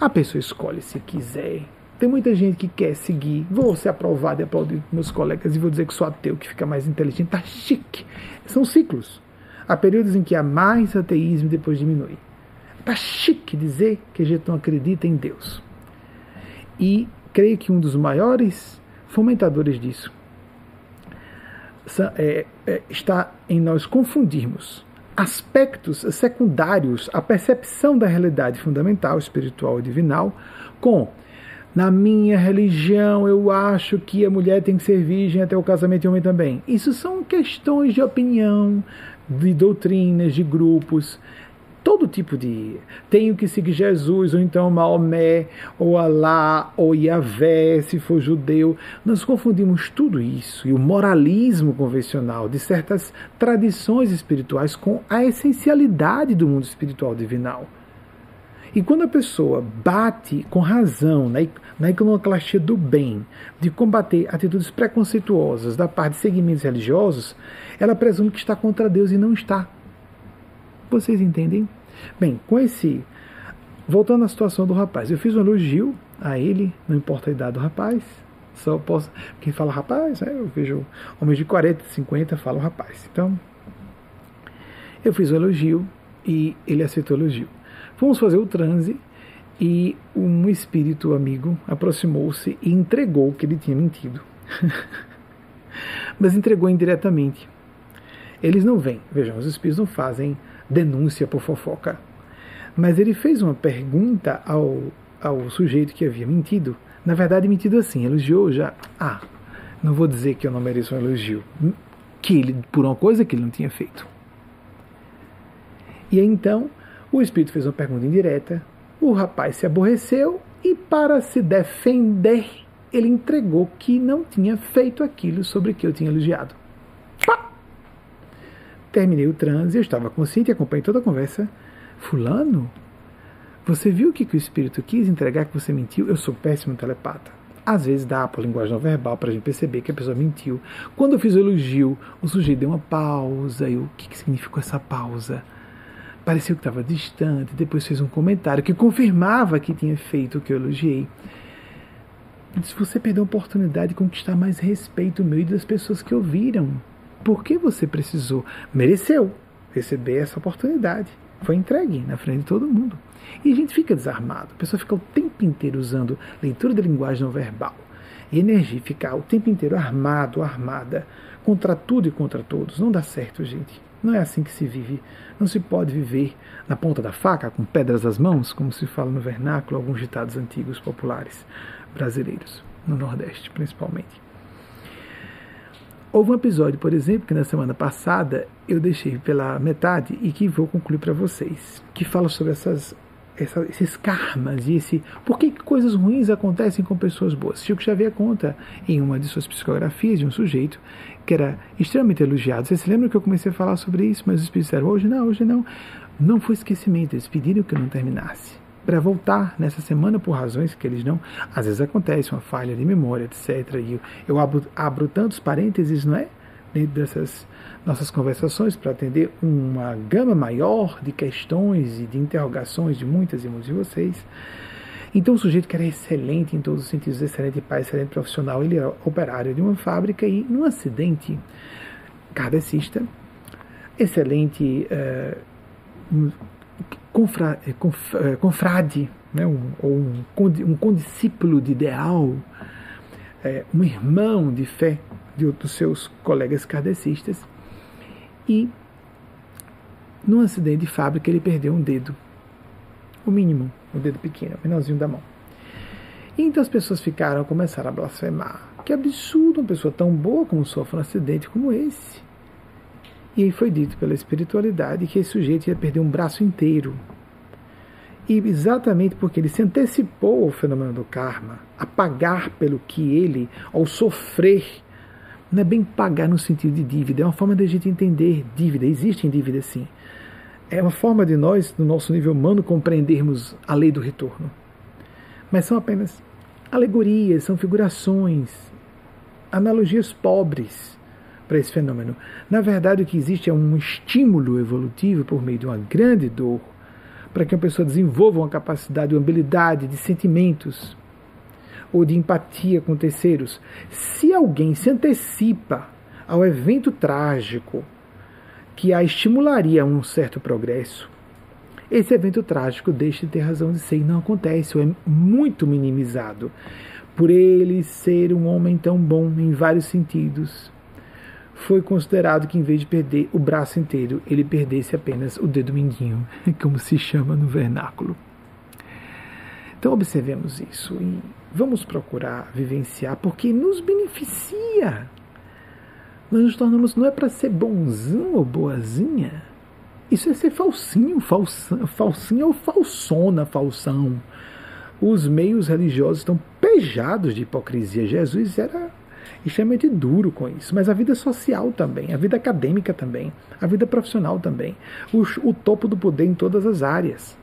A pessoa escolhe se quiser tem muita gente que quer seguir, vou ser aprovado e aplaudir meus colegas e vou dizer que sou ateu, que fica mais inteligente. Tá chique. São ciclos. Há períodos em que há mais ateísmo e depois diminui. Tá chique dizer que a gente não acredita em Deus. E creio que um dos maiores fomentadores disso é, é, está em nós confundirmos aspectos secundários à percepção da realidade fundamental, espiritual e divinal com Na minha religião, eu acho que a mulher tem que ser virgem até o casamento e o homem também. Isso são questões de opinião, de doutrinas, de grupos todo tipo de. Tenho que seguir Jesus, ou então Maomé, ou Alá, ou Yahvé, se for judeu. Nós confundimos tudo isso e o moralismo convencional de certas tradições espirituais com a essencialidade do mundo espiritual divinal. E quando a pessoa bate com razão na, na iconoclastia do bem, de combater atitudes preconceituosas da parte de segmentos religiosos, ela presume que está contra Deus e não está. Vocês entendem? Bem, com esse. Voltando à situação do rapaz, eu fiz um elogio a ele, não importa a idade do rapaz, só posso. Quem fala rapaz, né, eu vejo homens de 40, 50 falam rapaz. Então, eu fiz o um elogio e ele aceitou o elogio. Fomos fazer o transe e um espírito amigo aproximou-se e entregou que ele tinha mentido. Mas entregou indiretamente. Eles não vêm, vejam, os espíritos não fazem denúncia por fofoca. Mas ele fez uma pergunta ao, ao sujeito que havia mentido. Na verdade, mentido assim, elogiou já. Ah, não vou dizer que eu não mereço um elogio. Que ele, por uma coisa que ele não tinha feito. E então, o espírito fez uma pergunta indireta, o rapaz se aborreceu e, para se defender, ele entregou que não tinha feito aquilo sobre que eu tinha elogiado. Terminei o transe, eu estava consciente e acompanhei toda a conversa. Fulano, você viu o que, que o espírito quis entregar que você mentiu? Eu sou péssimo telepata. Às vezes dá por linguagem não verbal para a gente perceber que a pessoa mentiu. Quando eu fiz o elogio, o sujeito deu uma pausa. E o que, que significou essa pausa? Pareceu que estava distante. Depois fez um comentário que confirmava que tinha feito o que eu elogiei. Se você perdeu a oportunidade de conquistar mais respeito meu e das pessoas que ouviram. Por que você precisou? Mereceu receber essa oportunidade. Foi entregue na frente de todo mundo. E a gente fica desarmado. A pessoa fica o tempo inteiro usando leitura de linguagem não verbal. E energia ficar o tempo inteiro armado, armada, contra tudo e contra todos. Não dá certo, gente. Não é assim que se vive. Não se pode viver na ponta da faca, com pedras às mãos, como se fala no vernáculo, alguns ditados antigos populares brasileiros, no Nordeste principalmente. Houve um episódio, por exemplo, que na semana passada eu deixei pela metade e que vou concluir para vocês, que fala sobre essas, essa, esses karmas e esse por que coisas ruins acontecem com pessoas boas. Chico Xavier conta em uma de suas psicografias de um sujeito que era extremamente elogiado. Vocês se lembram que eu comecei a falar sobre isso, mas os espíritos disseram hoje não, hoje não. Não foi esquecimento, eles pediram que eu não terminasse para voltar nessa semana por razões que eles não. Às vezes acontece uma falha de memória, etc. E eu, abro, abro tantos parênteses, não é? Dentro dessas nossas conversações para atender uma gama maior de questões e de interrogações de muitas e muitos de vocês. Então, o sujeito que era excelente em todos os sentidos, excelente pai, excelente profissional, ele era operário de uma fábrica e, num acidente kardecista, excelente. Uh, confra, é, conf, é, confrade, né, um, ou um, um condiscípulo de ideal, é, um irmão de fé de, dos seus colegas kardecistas, e num acidente de fábrica ele perdeu um dedo, o mínimo, o dedo pequeno, o menorzinho da mão. Então as pessoas ficaram, começaram a blasfemar. Que absurdo uma pessoa tão boa como sofre um acidente como esse. E foi dito pela espiritualidade que esse sujeito ia perder um braço inteiro. E exatamente porque ele se antecipou ao fenômeno do karma, a pagar pelo que ele, ao sofrer, não é bem pagar no sentido de dívida, é uma forma de a gente entender dívida. Existe dívida sim. É uma forma de nós, no nosso nível humano, compreendermos a lei do retorno. Mas são apenas alegorias, são figurações, analogias pobres para esse fenômeno. Na verdade, o que existe é um estímulo evolutivo por meio de uma grande dor, para que uma pessoa desenvolva uma capacidade, uma habilidade de sentimentos ou de empatia com terceiros. Se alguém se antecipa ao evento trágico que a estimularia a um certo progresso, esse evento trágico deixa de ter razão de ser e não acontece, ou é muito minimizado. Por ele ser um homem tão bom em vários sentidos, foi considerado que em vez de perder o braço inteiro, ele perdesse apenas o dedo mindinho, como se chama no vernáculo. Então observemos isso. E Vamos procurar vivenciar, porque nos beneficia. Nós nos tornamos, não é para ser bonzinho ou boazinha. Isso é ser falsinho, falsa, falsinha ou falsona, falsão. Os meios religiosos estão pejados de hipocrisia. Jesus era extremamente duro com isso, mas a vida social também, a vida acadêmica também, a vida profissional também, o, o topo do poder em todas as áreas.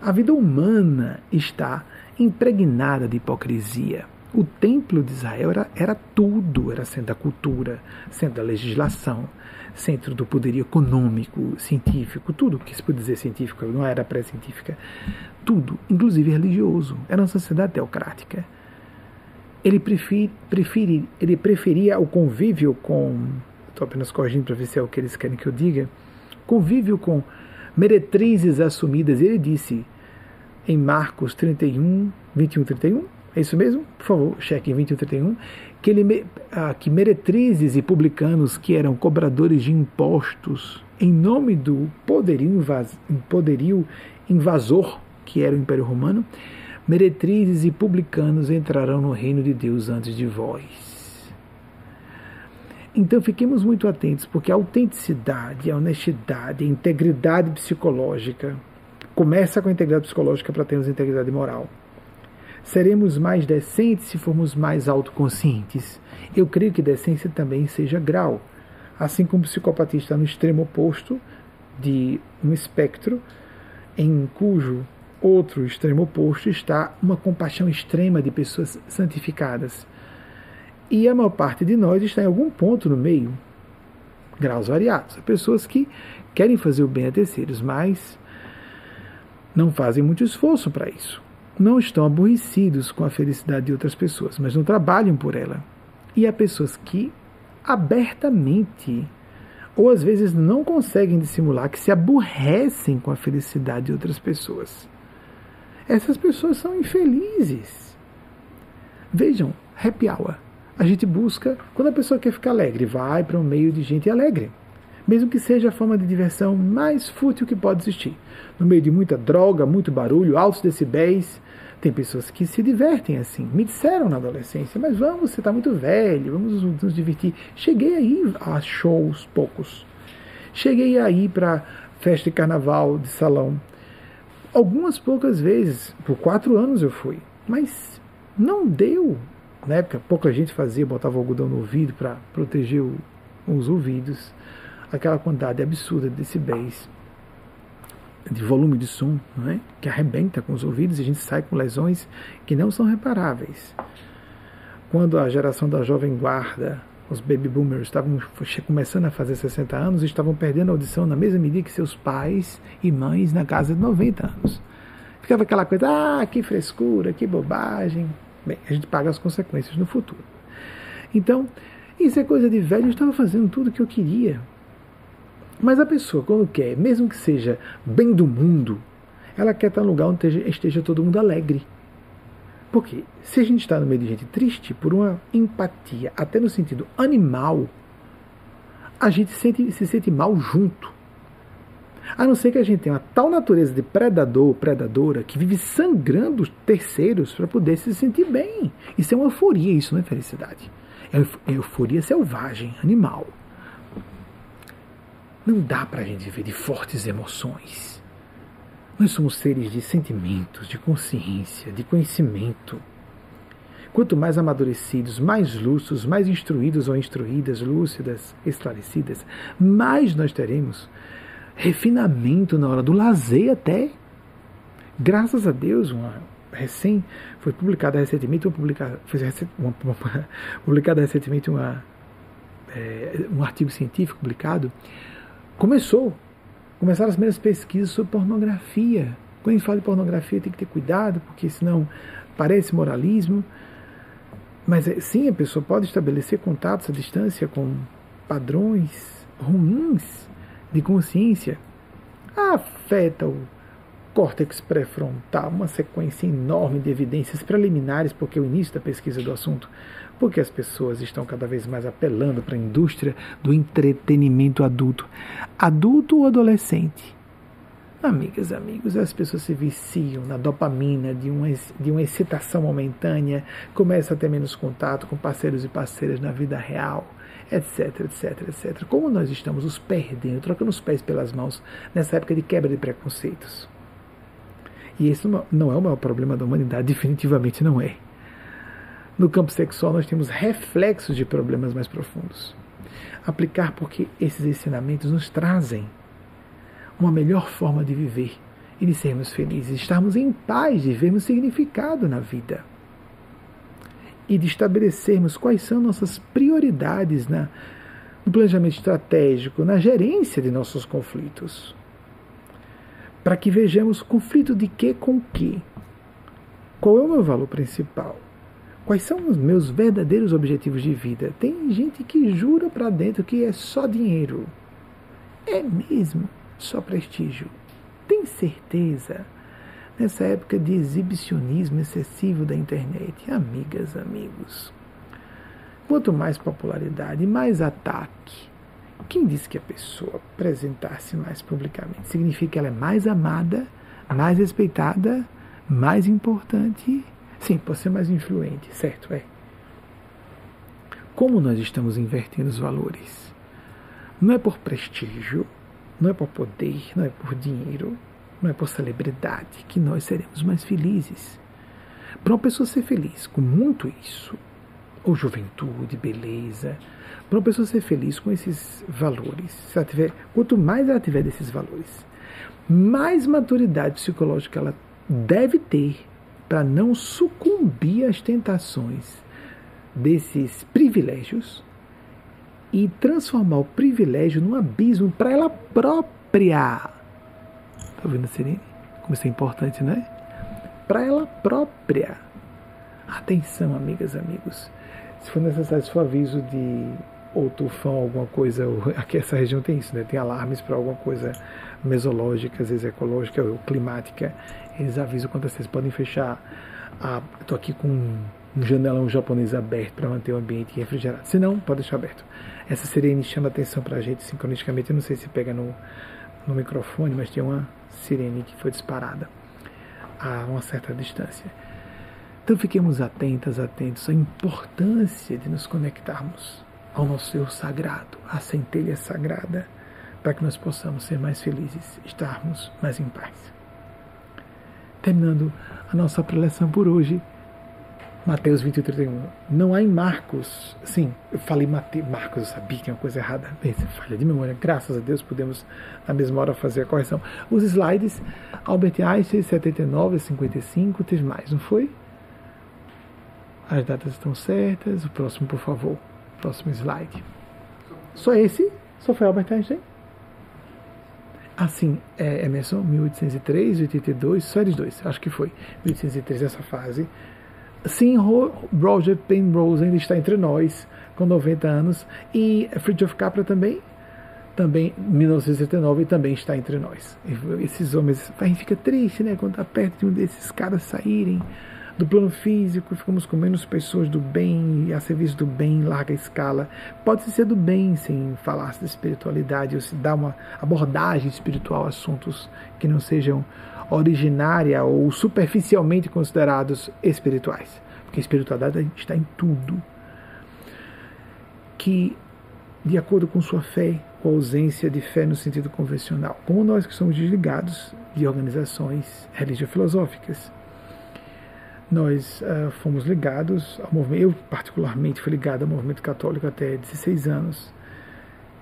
A vida humana está impregnada de hipocrisia. O templo de Israel era, era tudo, era centro da cultura, centro da legislação, centro do poderio econômico, científico, tudo que se pode dizer científico, não era pré-científica, tudo, inclusive religioso. Era uma sociedade teocrática. Ele, prefere, prefere, ele preferia o convívio com. Estou apenas corrigindo para ver se é o que eles querem que eu diga. Convívio com meretrizes assumidas. Ele disse em Marcos 31, 21, 31. É isso mesmo? Por favor, cheque em 21, 31. Que, ele, ah, que meretrizes e publicanos que eram cobradores de impostos em nome do poderio, invas, poderio invasor que era o Império Romano, meretrizes e publicanos entrarão no reino de Deus antes de vós. Então fiquemos muito atentos, porque a autenticidade, a honestidade, a integridade psicológica começa com a integridade psicológica para termos integridade moral. Seremos mais decentes se formos mais autoconscientes. Eu creio que decência também seja grau. Assim como o psicopatia está no extremo oposto de um espectro em cujo outro extremo oposto está uma compaixão extrema de pessoas santificadas. E a maior parte de nós está em algum ponto no meio, graus variados. Pessoas que querem fazer o bem a terceiros, mas não fazem muito esforço para isso. Não estão aborrecidos com a felicidade de outras pessoas, mas não trabalham por ela. E há pessoas que abertamente ou às vezes não conseguem dissimular que se aborrecem com a felicidade de outras pessoas. Essas pessoas são infelizes. Vejam, happy hour. A gente busca, quando a pessoa quer ficar alegre, vai para um meio de gente alegre. Mesmo que seja a forma de diversão mais fútil que pode existir. No meio de muita droga, muito barulho, altos decibéis, tem pessoas que se divertem assim. Me disseram na adolescência, mas vamos, você está muito velho, vamos nos divertir. Cheguei aí a shows poucos. Cheguei aí para festa de carnaval de salão. Algumas poucas vezes, por quatro anos eu fui, mas não deu. Na época, pouca gente fazia, botava algodão no ouvido para proteger o, os ouvidos. Aquela quantidade absurda de decibéis, de volume de som, é? que arrebenta com os ouvidos e a gente sai com lesões que não são reparáveis. Quando a geração da jovem guarda os baby boomers estavam começando a fazer 60 anos e estavam perdendo a audição na mesma medida que seus pais e mães na casa de 90 anos. Ficava aquela coisa, ah, que frescura, que bobagem. Bem, a gente paga as consequências no futuro. Então, isso é coisa de velho, eu estava fazendo tudo o que eu queria. Mas a pessoa, quando quer, mesmo que seja bem do mundo, ela quer estar num lugar onde esteja, esteja todo mundo alegre. Porque se a gente está no meio de gente triste, por uma empatia, até no sentido animal, a gente sente, se sente mal junto. A não ser que a gente tenha uma tal natureza de predador, predadora, que vive sangrando terceiros para poder se sentir bem. Isso é uma euforia, isso não é felicidade. É euforia selvagem, animal. Não dá para a gente viver de fortes emoções. Nós somos seres de sentimentos, de consciência, de conhecimento. Quanto mais amadurecidos, mais lúcidos, mais instruídos ou instruídas, lúcidas, esclarecidas, mais nós teremos refinamento na hora do lazer até. Graças a Deus, uma recém foi publicada recentemente, uma publicada, foi uma, uma, publicada recentemente uma, é, um artigo científico publicado, começou começaram as primeiras pesquisas sobre pornografia. Quando a gente fala de pornografia, tem que ter cuidado, porque senão parece moralismo. Mas é, sim, a pessoa pode estabelecer contatos à distância com padrões ruins de consciência. Afeta o córtex pré-frontal, uma sequência enorme de evidências preliminares, porque é o início da pesquisa do assunto porque as pessoas estão cada vez mais apelando para a indústria do entretenimento adulto. Adulto ou adolescente? Amigas, amigos, as pessoas se viciam na dopamina de uma, de uma excitação momentânea, começam a ter menos contato com parceiros e parceiras na vida real, etc, etc, etc. Como nós estamos os perdendo, trocando os pés pelas mãos nessa época de quebra de preconceitos. E esse não é o maior problema da humanidade, definitivamente não é. No campo sexual, nós temos reflexos de problemas mais profundos. Aplicar porque esses ensinamentos nos trazem uma melhor forma de viver e de sermos felizes, estarmos em paz, de vermos significado na vida e de estabelecermos quais são nossas prioridades na, no planejamento estratégico, na gerência de nossos conflitos. Para que vejamos conflito de que com que. Qual é o meu valor principal? Quais são os meus verdadeiros objetivos de vida? Tem gente que jura para dentro que é só dinheiro. É mesmo só prestígio. Tem certeza? Nessa época de exibicionismo excessivo da internet, amigas, amigos. Quanto mais popularidade, mais ataque. Quem disse que a pessoa apresentar-se mais publicamente significa que ela é mais amada, mais respeitada, mais importante? Sim, pode ser mais influente, certo? É. Como nós estamos invertendo os valores? Não é por prestígio, não é por poder, não é por dinheiro, não é por celebridade que nós seremos mais felizes. Para uma pessoa ser feliz com muito isso, ou juventude, beleza, para uma pessoa ser feliz com esses valores, se ela tiver, quanto mais ela tiver desses valores, mais maturidade psicológica ela deve ter para não sucumbir às tentações desses privilégios e transformar o privilégio num abismo para ela própria. Tá ouvindo, Serene? Como isso é importante, né? Para ela própria. Atenção, amigas, amigos. Se for necessário, se for aviso de ou tufão, alguma coisa, aqui essa região tem isso, né? Tem alarmes para alguma coisa mesológica, às vezes ecológica ou climática. Eles avisam quando vocês podem fechar. Estou aqui com um janelão japonês aberto para manter o ambiente refrigerado. Se não, pode deixar aberto. Essa sirene chama atenção para a gente sincronicamente. Eu não sei se pega no, no microfone, mas tem uma sirene que foi disparada a uma certa distância. Então fiquemos atentas, atentos à importância de nos conectarmos ao nosso eu sagrado, à centelha sagrada, para que nós possamos ser mais felizes, estarmos mais em paz. Terminando a nossa preleção por hoje, Mateus 20, 31. Não há em Marcos. Sim, eu falei Mateus, Marcos, eu sabia que é uma coisa errada. Bem, falha de memória. Graças a Deus podemos, na mesma hora, fazer a correção. Os slides, Albert Einstein, 79 55, teve mais, não foi? As datas estão certas. O próximo, por favor. Próximo slide. Só esse? Só foi Albert Einstein? Assim, é Emerson, 1803, 82, só eles dois, acho que foi. 1803, essa fase. Sim, Roger Penrose ainda está entre nós, com 90 anos, e Fridtjof Capra também, também 1969 também está entre nós. Esses homens, a gente fica triste, né, quando está perto de um desses caras saírem do plano físico, ficamos com menos pessoas do bem, a serviço do bem em larga escala. Pode ser do bem sem falar de espiritualidade, ou se dar uma abordagem espiritual a assuntos que não sejam originária ou superficialmente considerados espirituais. Porque a espiritualidade está em tudo. Que, de acordo com sua fé, ou ausência de fé no sentido convencional, como nós que somos desligados de organizações religio-filosóficas, nós uh, fomos ligados ao movimento, eu particularmente fui ligado ao movimento católico até 16 anos,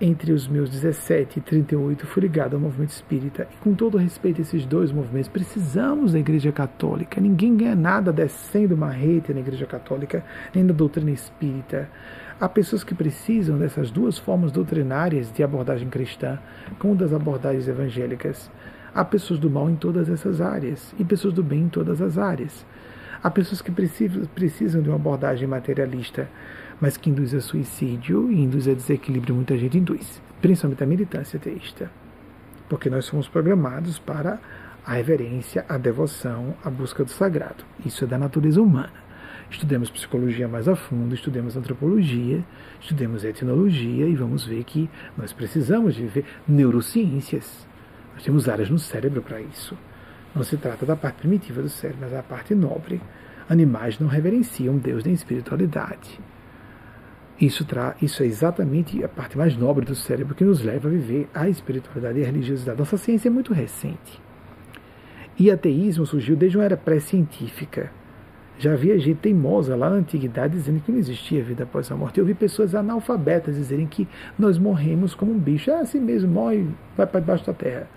entre os meus 17 e 38, fui ligado ao movimento espírita. E com todo respeito a esses dois movimentos, precisamos da Igreja Católica. Ninguém ganha nada descendo uma rede na Igreja Católica, nem da doutrina espírita. Há pessoas que precisam dessas duas formas doutrinárias de abordagem cristã, como das abordagens evangélicas. Há pessoas do mal em todas essas áreas e pessoas do bem em todas as áreas. Há pessoas que precisam de uma abordagem materialista mas que induz a suicídio e induz a desequilíbrio, muita gente induz, principalmente a militância teísta. Porque nós somos programados para a reverência, a devoção, a busca do sagrado. Isso é da natureza humana. Estudemos psicologia mais a fundo, estudemos antropologia, estudemos etnologia e vamos ver que nós precisamos de neurociências. Nós temos áreas no cérebro para isso. Não se trata da parte primitiva do cérebro, mas da parte nobre. Animais não reverenciam Deus nem espiritualidade. Isso, tra isso é exatamente a parte mais nobre do cérebro que nos leva a viver a espiritualidade e a religiosidade. Nossa ciência é muito recente. E ateísmo surgiu desde uma era pré-científica. Já havia gente teimosa lá na antiguidade dizendo que não existia vida após a morte. Eu vi pessoas analfabetas dizerem que nós morremos como um bicho. É assim mesmo, morre, vai para debaixo da terra.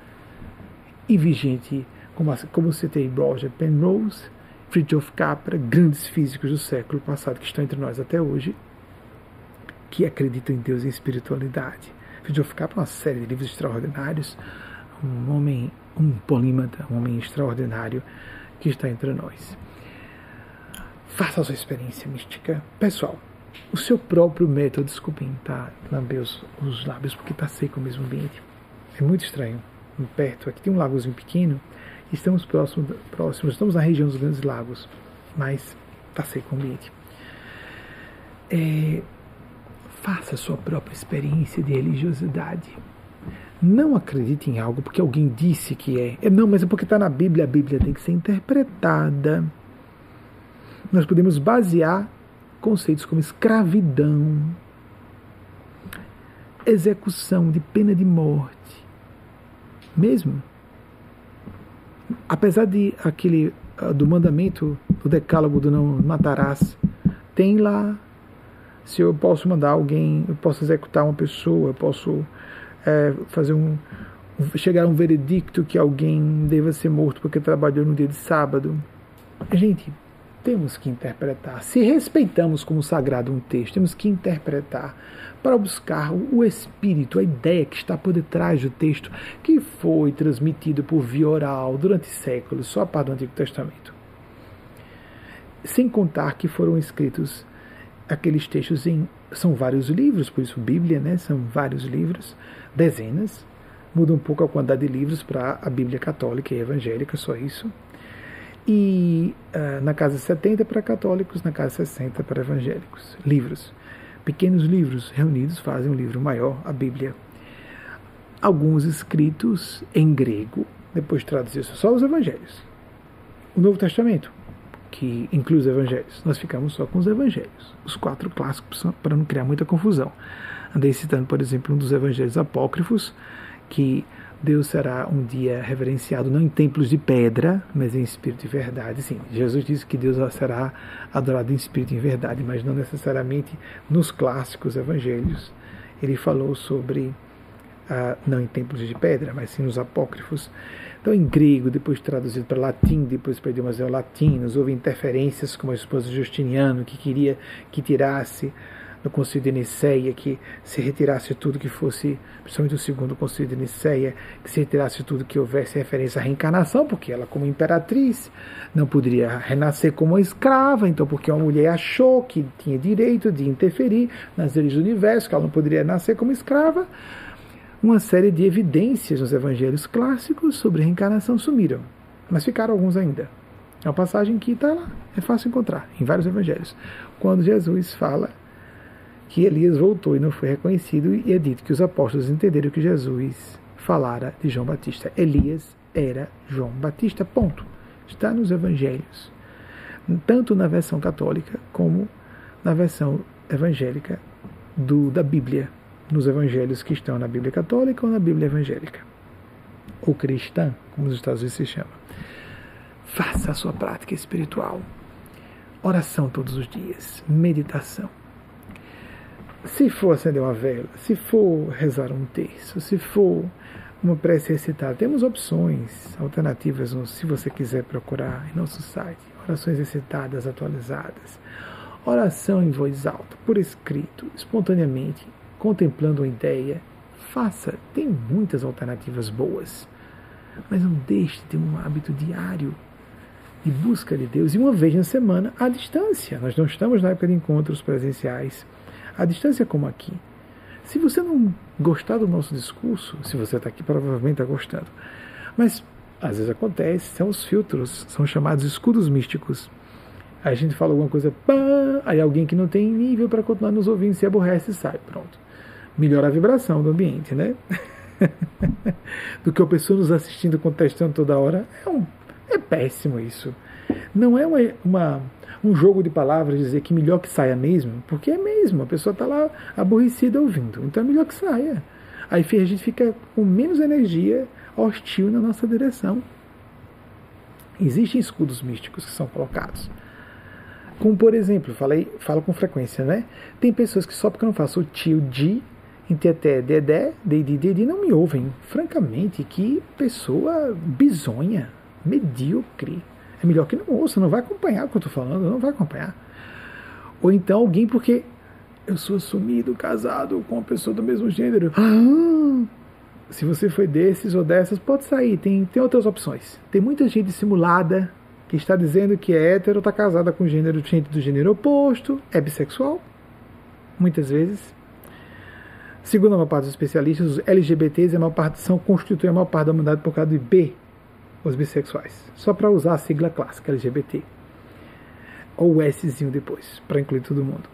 E vi gente, como, como citei Roger Penrose, Fritjof Capra, grandes físicos do século passado que estão entre nós até hoje, que acreditam em Deus e em espiritualidade. Fritjof Capra, uma série de livros extraordinários, um homem, um polímata, um homem extraordinário que está entre nós. Faça a sua experiência mística. Pessoal, o seu próprio método, desculpem, tá? Lamber os, os lábios porque está seco o mesmo ambiente. É muito estranho. Perto, aqui tem um lagozinho pequeno. Estamos próximos, próximos, estamos na região dos grandes lagos, mas está seco o ambiente. É, faça a sua própria experiência de religiosidade. Não acredite em algo porque alguém disse que é. é não, mas é porque está na Bíblia. A Bíblia tem que ser interpretada nós podemos basear conceitos como escravidão, execução de pena de morte, mesmo. Apesar de aquele ah, do mandamento do decálogo do não matarás, tem lá se eu posso mandar alguém, eu posso executar uma pessoa, eu posso é, fazer um chegar a um veredicto que alguém deva ser morto porque trabalhou no dia de sábado. Gente, temos que interpretar. Se respeitamos como sagrado um texto, temos que interpretar para buscar o espírito, a ideia que está por detrás do texto, que foi transmitido por via oral durante séculos, só a parte do Antigo Testamento. Sem contar que foram escritos aqueles textos em. São vários livros, por isso Bíblia, né? São vários livros, dezenas. Muda um pouco a quantidade de livros para a Bíblia católica e evangélica, só isso e uh, na casa 70 para católicos, na casa 60 para evangélicos. Livros. Pequenos livros reunidos fazem um livro maior, a Bíblia. Alguns escritos em grego, depois traduzidos só os evangelhos. O Novo Testamento, que inclui os evangelhos. Nós ficamos só com os evangelhos, os quatro clássicos, para não criar muita confusão. Andei citando, por exemplo, um dos evangelhos apócrifos, que Deus será um dia reverenciado não em templos de pedra, mas em espírito e verdade. Sim, Jesus disse que Deus será adorado em espírito e verdade, mas não necessariamente nos clássicos evangelhos. Ele falou sobre, ah, não em templos de pedra, mas sim nos apócrifos. Então, em grego, depois traduzido para latim, depois para idiomas latinos, houve interferências como a esposa de Justiniano, que queria que tirasse no Concílio de Niceia, que se retirasse tudo que fosse, principalmente o segundo Concílio de Niceia, que se retirasse tudo que houvesse referência à reencarnação, porque ela, como imperatriz, não poderia renascer como escrava, então, porque uma mulher achou que tinha direito de interferir nas leis do universo, que ela não poderia nascer como escrava. Uma série de evidências nos evangelhos clássicos sobre reencarnação sumiram, mas ficaram alguns ainda. É uma passagem que está lá, é fácil encontrar em vários evangelhos. Quando Jesus fala que Elias voltou e não foi reconhecido, e é dito que os apóstolos entenderam que Jesus falara de João Batista. Elias era João Batista, ponto. Está nos evangelhos, tanto na versão católica como na versão evangélica do, da Bíblia, nos evangelhos que estão na Bíblia católica ou na Bíblia evangélica, ou cristã, como nos Estados Unidos se chama. Faça a sua prática espiritual. Oração todos os dias, meditação se for acender uma vela, se for rezar um terço, se for uma prece recitada, temos opções alternativas se você quiser procurar em nosso site. Orações recitadas, atualizadas. Oração em voz alta, por escrito, espontaneamente, contemplando uma ideia. Faça, tem muitas alternativas boas. Mas não deixe de ter um hábito diário de busca de Deus e uma vez na semana à distância. Nós não estamos na época de encontros presenciais a distância é como aqui. Se você não gostar do nosso discurso, se você está aqui, provavelmente está gostando. Mas às vezes acontece, são os filtros, são chamados escudos místicos. Aí a gente fala alguma coisa, pá, aí alguém que não tem nível para continuar nos ouvindo se aborrece e sai. Pronto. Melhora a vibração do ambiente, né? do que a pessoa nos assistindo, contestando toda hora. É, um, é péssimo isso. Não é uma, uma, um jogo de palavras dizer que melhor que saia mesmo, porque é mesmo, a pessoa está lá aborrecida ouvindo, então é melhor que saia. Aí a gente fica com menos energia hostil na nossa direção. Existem escudos místicos que são colocados. Como, por exemplo, falei, falo com frequência, né? Tem pessoas que só porque eu não faço o tio de, teté, dedé, dedi, dedi, não me ouvem. Francamente, que pessoa bizonha, medíocre. É melhor que não ouça, não vai acompanhar o que eu estou falando, não vai acompanhar. Ou então alguém porque eu sou assumido, casado com uma pessoa do mesmo gênero. Ah, se você foi desses ou dessas, pode sair, tem, tem outras opções. Tem muita gente simulada que está dizendo que é hétero, está casada com gênero, gente do gênero oposto, é bissexual, muitas vezes. Segundo a maior parte dos especialistas, os LGBTs a maior parte, são, constituem a maior parte da humanidade por causa do B, os bissexuais. Só para usar a sigla clássica LGBT. Ou o Szinho depois, para incluir todo mundo.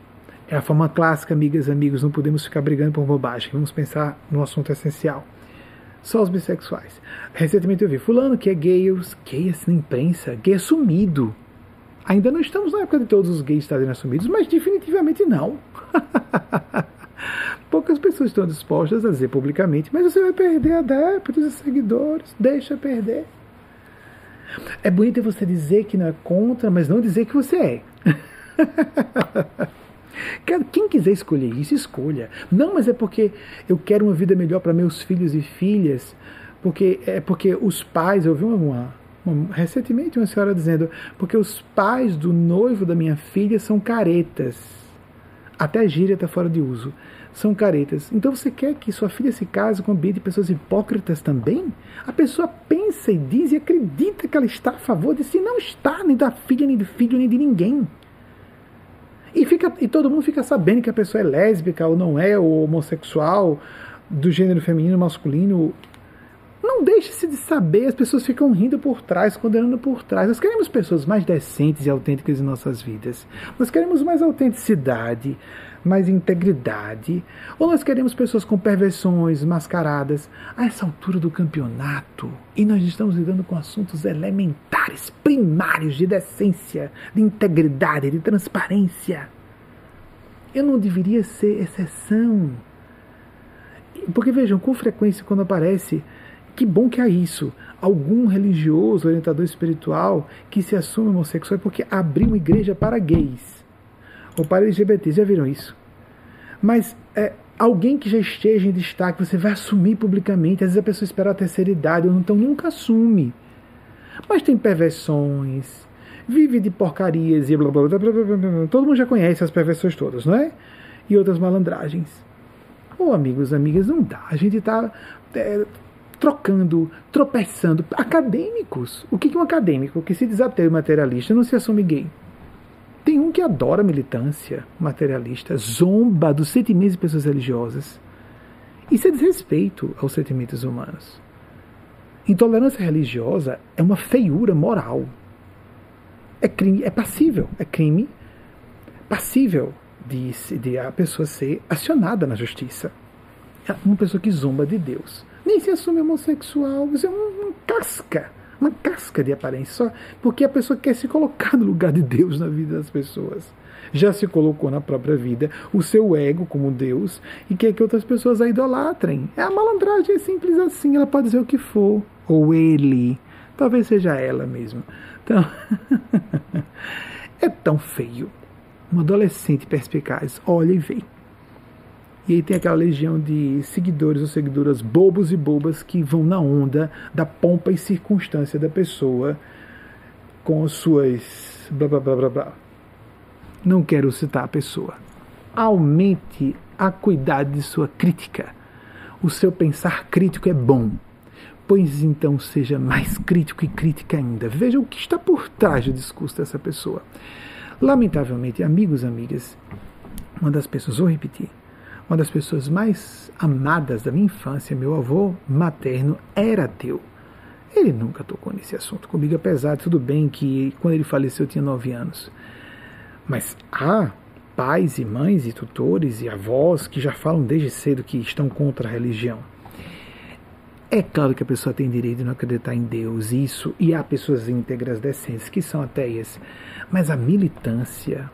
É a forma clássica, amigas e amigos, não podemos ficar brigando por bobagem. Vamos pensar no assunto essencial. Só os bissexuais. Recentemente eu vi fulano que é gay, os gays na imprensa, gay assumido. Ainda não estamos na época de todos os gays estarem assumidos, mas definitivamente não. Poucas pessoas estão dispostas a dizer publicamente, mas você vai perder adeptos e seguidores, deixa perder. É bonito você dizer que não é contra, mas não dizer que você é. Quem quiser escolher isso, escolha. Não, mas é porque eu quero uma vida melhor para meus filhos e filhas. Porque é porque os pais, eu vi uma, uma, recentemente uma senhora dizendo, porque os pais do noivo da minha filha são caretas. Até a gíria está fora de uso. São caretas. Então você quer que sua filha se case com um ambiente de pessoas hipócritas também? A pessoa pensa e diz e acredita que ela está a favor de si. Não está, nem da filha, nem do filho, nem de ninguém. E, fica, e todo mundo fica sabendo que a pessoa é lésbica ou não é, ou homossexual, do gênero feminino, masculino. Não deixe-se de saber, as pessoas ficam rindo por trás, condenando por trás. Nós queremos pessoas mais decentes e autênticas em nossas vidas. Nós queremos mais autenticidade, mais integridade. Ou nós queremos pessoas com perversões mascaradas a essa altura do campeonato e nós estamos lidando com assuntos elementares, primários de decência, de integridade, de transparência. Eu não deveria ser exceção. Porque vejam, com frequência quando aparece, que bom que há isso, algum religioso, orientador espiritual que se assume homossexual é porque abriu uma igreja para gays ou para LGBT, já viram isso? Mas é, alguém que já esteja em destaque, você vai assumir publicamente. Às vezes a pessoa espera a terceira idade, ou então nunca assume. Mas tem perversões, vive de porcarias e blá blá blá blá blá blá. Todo mundo já conhece as perversões todas, não é? E outras malandragens. Ô oh, amigos, amigas, não dá. A gente está é, trocando, tropeçando. Acadêmicos. O que é um acadêmico que se desateu materialista não se assume gay? Tem um que adora militância materialista, zomba dos sentimentos de pessoas religiosas. Isso é desrespeito aos sentimentos humanos. Intolerância religiosa é uma feiura moral. É crime, é passível, é crime passível de, de a pessoa ser acionada na justiça. É uma pessoa que zomba de Deus. Nem se assume homossexual, isso é um, um casca uma casca de aparência, só porque a pessoa quer se colocar no lugar de Deus na vida das pessoas. Já se colocou na própria vida o seu ego como Deus e quer que outras pessoas a idolatrem. É a malandragem é simples assim, ela pode dizer o que for, ou ele, talvez seja ela mesmo. Então, é tão feio. Um adolescente perspicaz olha e vê. E aí tem aquela legião de seguidores ou seguidoras bobos e bobas que vão na onda da pompa e circunstância da pessoa com as suas blá blá blá blá blá. Não quero citar a pessoa. Aumente a cuidado de sua crítica. O seu pensar crítico é bom. Pois então seja mais crítico e crítica ainda. Veja o que está por trás do discurso dessa pessoa. Lamentavelmente, amigos, amigas, uma das pessoas, vou repetir, uma das pessoas mais amadas da minha infância, meu avô materno, era ateu. Ele nunca tocou nesse assunto comigo, apesar de tudo bem que quando ele faleceu eu tinha nove anos. Mas há pais e mães e tutores e avós que já falam desde cedo que estão contra a religião. É claro que a pessoa tem direito de não acreditar em Deus, isso, e há pessoas íntegras, decentes, que são ateias. Mas a militância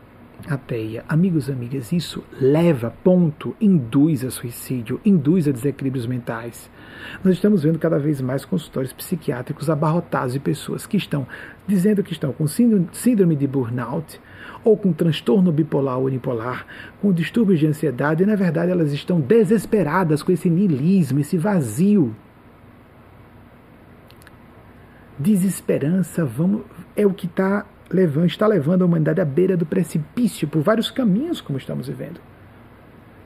ateia, amigos e amigas, isso leva, ponto, induz a suicídio, induz a desequilíbrios mentais. Nós estamos vendo cada vez mais consultórios psiquiátricos abarrotados de pessoas que estão dizendo que estão com síndrome de burnout, ou com transtorno bipolar ou unipolar, com distúrbios de ansiedade, e na verdade elas estão desesperadas com esse niilismo, esse vazio desesperança vamos, é o que está está levando a humanidade à beira do precipício por vários caminhos, como estamos vivendo.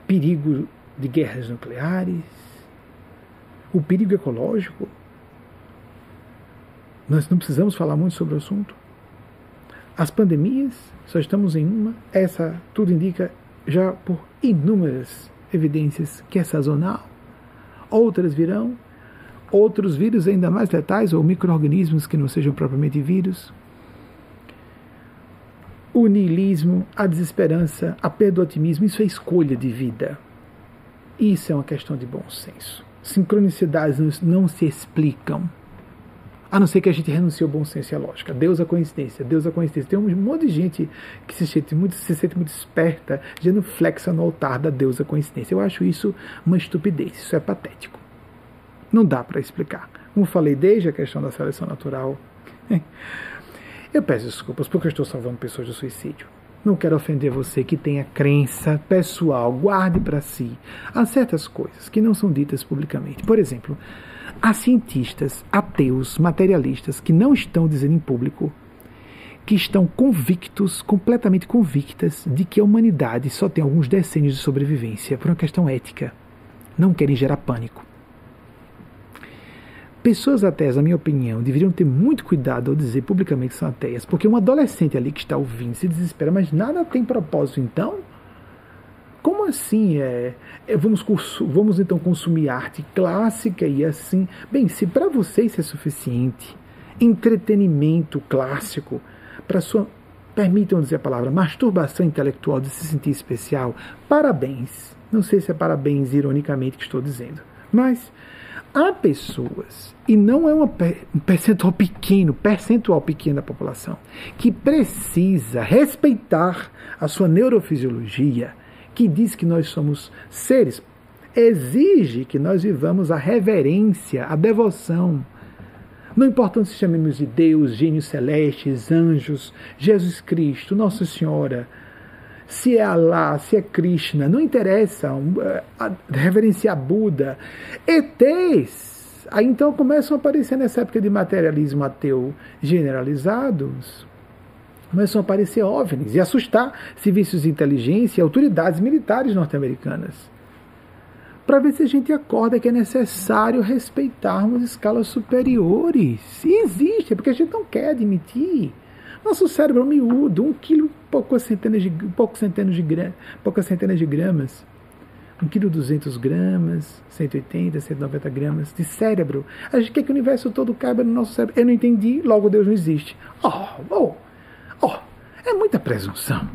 Perigo de guerras nucleares, o perigo ecológico. Nós não precisamos falar muito sobre o assunto. As pandemias, só estamos em uma, essa tudo indica já por inúmeras evidências que é sazonal. Outras virão, outros vírus ainda mais letais, ou micro-organismos que não sejam propriamente vírus. O niilismo, a desesperança, a perda do otimismo, isso é escolha de vida. Isso é uma questão de bom senso. Sincronicidades não se explicam. A não ser que a gente renuncie ao bom senso e à lógica. Deus é coincidência, Deus é coincidência. Tem um monte de gente que se sente muito, se sente muito esperta, flexa no altar da deusa coincidência. Eu acho isso uma estupidez, isso é patético. Não dá para explicar. Como falei desde a questão da seleção natural. Eu peço desculpas porque eu estou salvando pessoas do suicídio. Não quero ofender você que tenha crença pessoal, guarde para si. Há certas coisas que não são ditas publicamente. Por exemplo, há cientistas ateus, materialistas, que não estão dizendo em público, que estão convictos, completamente convictas, de que a humanidade só tem alguns decênios de sobrevivência por uma questão ética. Não querem gerar pânico. Pessoas ateias, na minha opinião, deveriam ter muito cuidado ao dizer publicamente que são ateias, porque um adolescente ali que está ouvindo se desespera, mas nada tem propósito então? Como assim? É, é vamos, vamos então consumir arte clássica e assim. Bem, se para você isso é suficiente, entretenimento clássico, para sua, permitam dizer a palavra, masturbação intelectual de se sentir especial, parabéns. Não sei se é parabéns ironicamente que estou dizendo, mas há pessoas, e não é um percentual pequeno, percentual pequeno da população, que precisa respeitar a sua neurofisiologia, que diz que nós somos seres, exige que nós vivamos a reverência, a devoção. Não importa se chamemos de Deus, gênios celestes, anjos, Jesus Cristo, Nossa Senhora, se é Alá, se é Krishna, não interessa, eh, reverenciar Buda, ETs. Aí então começam a aparecer nessa época de materialismo ateu generalizados, começam a aparecer OVNIs e assustar serviços de inteligência e autoridades militares norte-americanas. Para ver se a gente acorda que é necessário respeitarmos escalas superiores. E existe, é porque a gente não quer admitir. Nosso cérebro é miúdo, um quilo, poucas centenas de, poucas centenas de, poucas centenas de gramas. um quilo 200 gramas, 180, 190 gramas de cérebro. A gente quer que o universo todo caiba no nosso cérebro. Eu não entendi, logo Deus não existe. Oh, oh, oh, é muita presunção.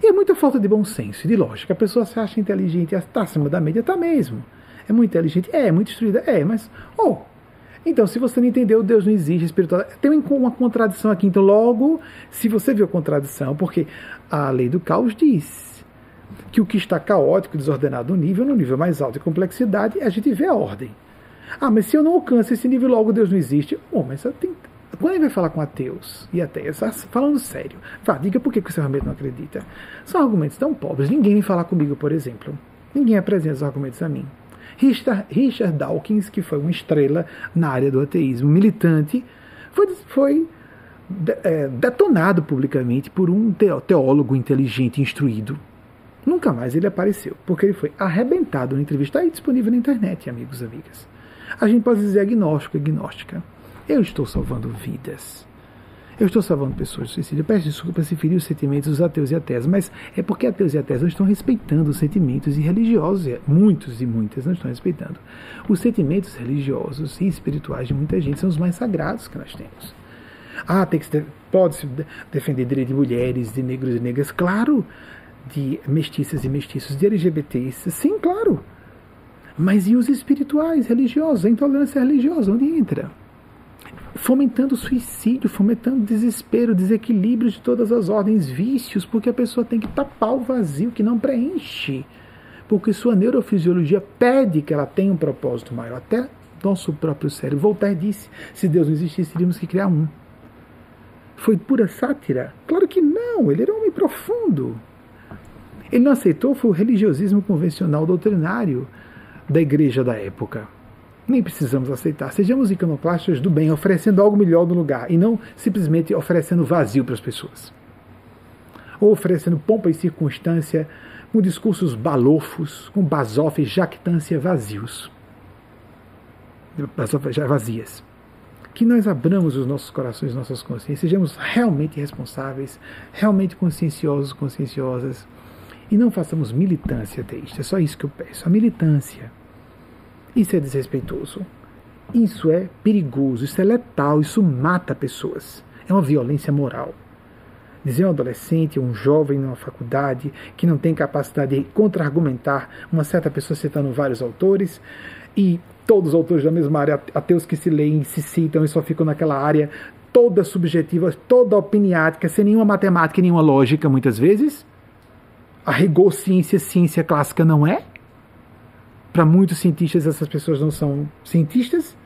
E é muita falta de bom senso e de lógica. A pessoa se acha inteligente, está acima da média, está mesmo. É muito inteligente? É, é muito instruída? É, mas, oh, então, se você não entendeu, Deus não existe, espiritual. Tem uma contradição aqui. Então, logo, se você viu a contradição, porque a lei do caos diz que o que está caótico, desordenado no nível, no nível mais alto de complexidade, a gente vê a ordem. Ah, mas se eu não alcanço esse nível, logo Deus não existe. Bom, mas tem... quando ele vai falar com ateus e ateias, falando sério, vá, diga por que você realmente não acredita. São argumentos tão pobres. Ninguém vem falar comigo, por exemplo. Ninguém apresenta os argumentos a mim. Richard, Richard Dawkins, que foi uma estrela na área do ateísmo, militante, foi, foi é, detonado publicamente por um teólogo inteligente, instruído. Nunca mais ele apareceu, porque ele foi arrebentado na entrevista. Está disponível na internet, amigos e amigas. A gente pode dizer agnóstico, agnóstica. Eu estou salvando vidas. Eu estou salvando pessoas do suicídio. Peço desculpa se ferir os sentimentos dos ateus e ateias, mas é porque ateus e ateias não estão respeitando os sentimentos e religiosos. Muitos e muitas não estão respeitando. Os sentimentos religiosos e espirituais de muita gente são os mais sagrados que nós temos. Ah, tem que pode-se defender direito de mulheres, de negros e negras, claro, de mestiças e mestiços, de LGBTs, sim, claro. Mas e os espirituais, religiosos, a intolerância religiosa, onde entra? Fomentando suicídio, fomentando desespero, desequilíbrio de todas as ordens, vícios, porque a pessoa tem que tapar o vazio que não preenche. Porque sua neurofisiologia pede que ela tenha um propósito maior. Até nosso próprio cérebro. Voltaire disse: se Deus não existisse, teríamos que criar um. Foi pura sátira? Claro que não, ele era um homem profundo. Ele não aceitou foi o religiosismo convencional doutrinário da igreja da época. Nem precisamos aceitar. Sejamos iconoclastas do bem, oferecendo algo melhor no lugar e não simplesmente oferecendo vazio para as pessoas. Ou oferecendo pompa e circunstância com discursos balofos, com basófis, jactância vazios. Já vazias. Que nós abramos os nossos corações, nossas consciências, sejamos realmente responsáveis, realmente conscienciosos, conscienciosas, e não façamos militância ateísta. É só isso que eu peço. A militância. Isso é desrespeitoso. Isso é perigoso, isso é letal, isso mata pessoas. É uma violência moral. Dizer um adolescente, um jovem numa faculdade que não tem capacidade de contra-argumentar uma certa pessoa citando vários autores e todos os autores da mesma área, ateus que se leem, se citam e só ficam naquela área toda subjetiva, toda opiniática, sem nenhuma matemática e nenhuma lógica, muitas vezes. A rigor ciência, ciência clássica não é. Para muitos cientistas, essas pessoas não são cientistas,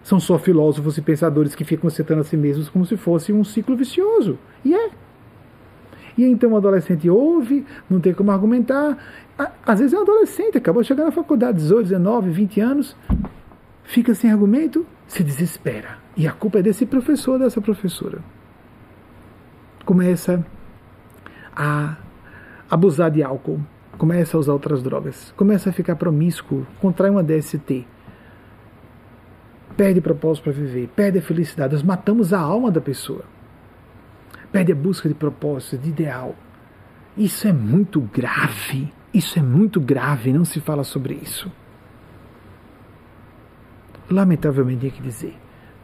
são só filósofos e pensadores que ficam citando a si mesmos como se fosse um ciclo vicioso. E é. E então o adolescente ouve, não tem como argumentar. Às vezes é um adolescente, acabou de chegar na faculdade, 18, 19, 20 anos, fica sem argumento, se desespera. E a culpa é desse professor, dessa professora. Começa a abusar de álcool, começa a usar outras drogas, começa a ficar promíscuo, contrai uma DST, perde propósito para viver, perde a felicidade. Nós matamos a alma da pessoa perde a busca de propósito, de ideal. Isso é muito grave. Isso é muito grave, não se fala sobre isso. Lamentavelmente, tenho que dizer,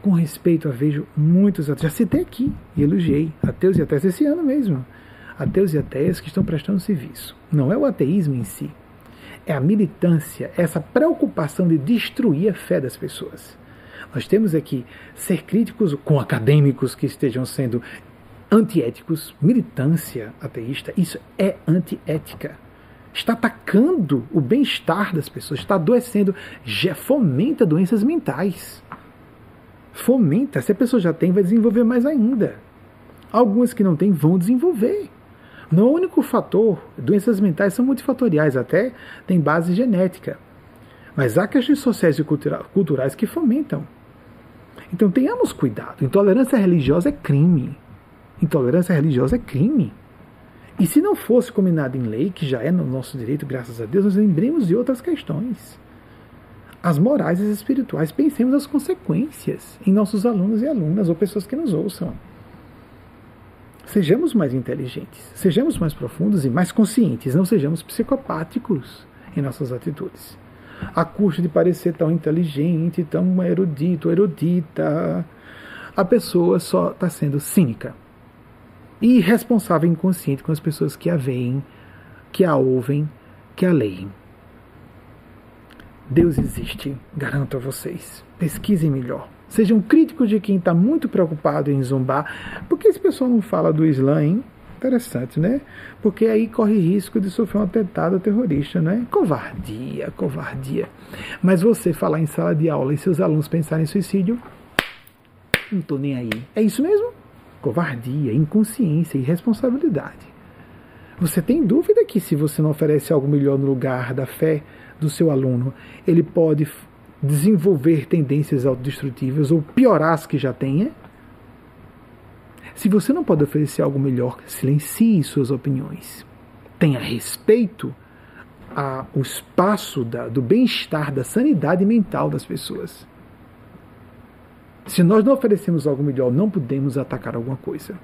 com respeito a vejo muitos ateus, já citei aqui e elogiei, ateus e ateias esse ano mesmo, ateus e ateias que estão prestando serviço. Não é o ateísmo em si, é a militância, essa preocupação de destruir a fé das pessoas. Nós temos aqui ser críticos com acadêmicos que estejam sendo antiéticos, militância ateísta, isso é antiética. Está atacando o bem-estar das pessoas, está adoecendo, já fomenta doenças mentais. Fomenta, se a pessoa já tem, vai desenvolver mais ainda. Algumas que não têm vão desenvolver. Não é o único fator, doenças mentais são multifatoriais, até tem base genética. Mas há questões sociais e culturais que fomentam. Então tenhamos cuidado. Intolerância religiosa é crime. Intolerância religiosa é crime. E se não fosse combinado em lei, que já é no nosso direito, graças a Deus, nós lembremos de outras questões. As morais e as espirituais, pensemos as consequências em nossos alunos e alunas, ou pessoas que nos ouçam. Sejamos mais inteligentes, sejamos mais profundos e mais conscientes, não sejamos psicopáticos em nossas atitudes. A custa de parecer tão inteligente, tão erudito, erudita, a pessoa só está sendo cínica e irresponsável e inconsciente com as pessoas que a veem, que a ouvem, que a leem. Deus existe, garanto a vocês. Pesquisem melhor. Sejam críticos de quem está muito preocupado em zombar. Por que esse pessoal não fala do Islã, hein? Interessante, né? Porque aí corre risco de sofrer um atentado terrorista, né? Covardia, covardia. Mas você falar em sala de aula e seus alunos pensarem em suicídio, não estou nem aí. É isso mesmo? covardia, inconsciência irresponsabilidade. Você tem dúvida que se você não oferece algo melhor no lugar da fé do seu aluno, ele pode desenvolver tendências autodestrutivas ou piorar as que já tenha? Se você não pode oferecer algo melhor, silencie suas opiniões. Tenha respeito ao espaço da, do bem-estar, da sanidade mental das pessoas. Se nós não oferecemos algo melhor, não podemos atacar alguma coisa.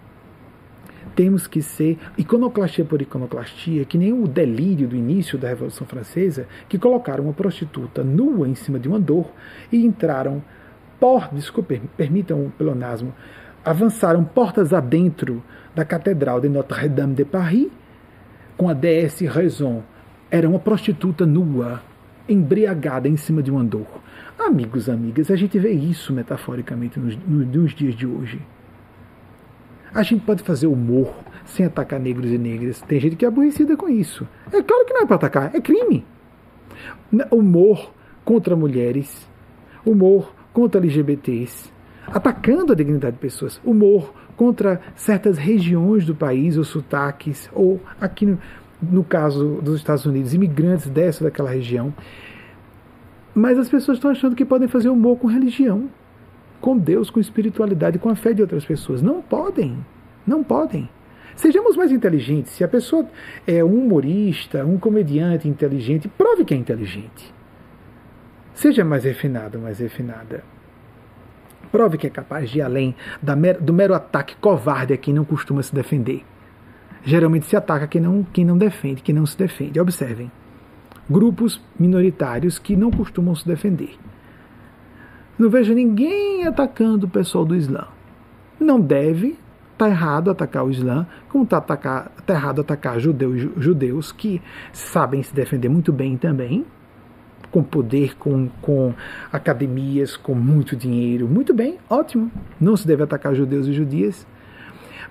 Temos que ser iconoclastia por iconoclastia, que nem o delírio do início da Revolução Francesa, que colocaram uma prostituta nua em cima de uma dor e entraram, por, desculpe, permitam o pelonasmo, avançaram portas adentro da Catedral de Notre-Dame de Paris com a déesse Raison. Era uma prostituta nua embriagada em cima de um andor. Amigos, amigas, a gente vê isso metaforicamente nos, nos dias de hoje. A gente pode fazer humor sem atacar negros e negras. Tem gente que é aborrecida com isso. É claro que não é para atacar, é crime. Humor contra mulheres, humor contra LGBTs, atacando a dignidade de pessoas, humor contra certas regiões do país, ou sotaques, ou aqui no, no caso dos Estados Unidos, imigrantes dessa daquela região. Mas as pessoas estão achando que podem fazer humor com religião, com Deus, com espiritualidade, com a fé de outras pessoas. Não podem. Não podem. Sejamos mais inteligentes. Se a pessoa é um humorista, um comediante inteligente, prove que é inteligente. Seja mais refinado, mais refinada. Prove que é capaz de ir além do mero ataque covarde a quem não costuma se defender. Geralmente se ataca quem não, quem não defende, quem não se defende. Observem. Grupos minoritários que não costumam se defender. Não vejo ninguém atacando o pessoal do Islã. Não deve, Está errado atacar o Islã, como está tá errado atacar judeus, judeus que sabem se defender muito bem também, com poder, com, com academias, com muito dinheiro. Muito bem, ótimo. Não se deve atacar judeus e judias,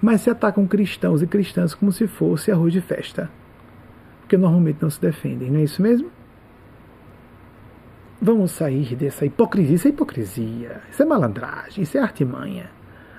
mas se atacam cristãos e cristãs como se fosse arroz de festa, porque normalmente não se defendem, não é isso mesmo? Vamos sair dessa hipocrisia. Isso é hipocrisia, isso é malandragem, isso é artimanha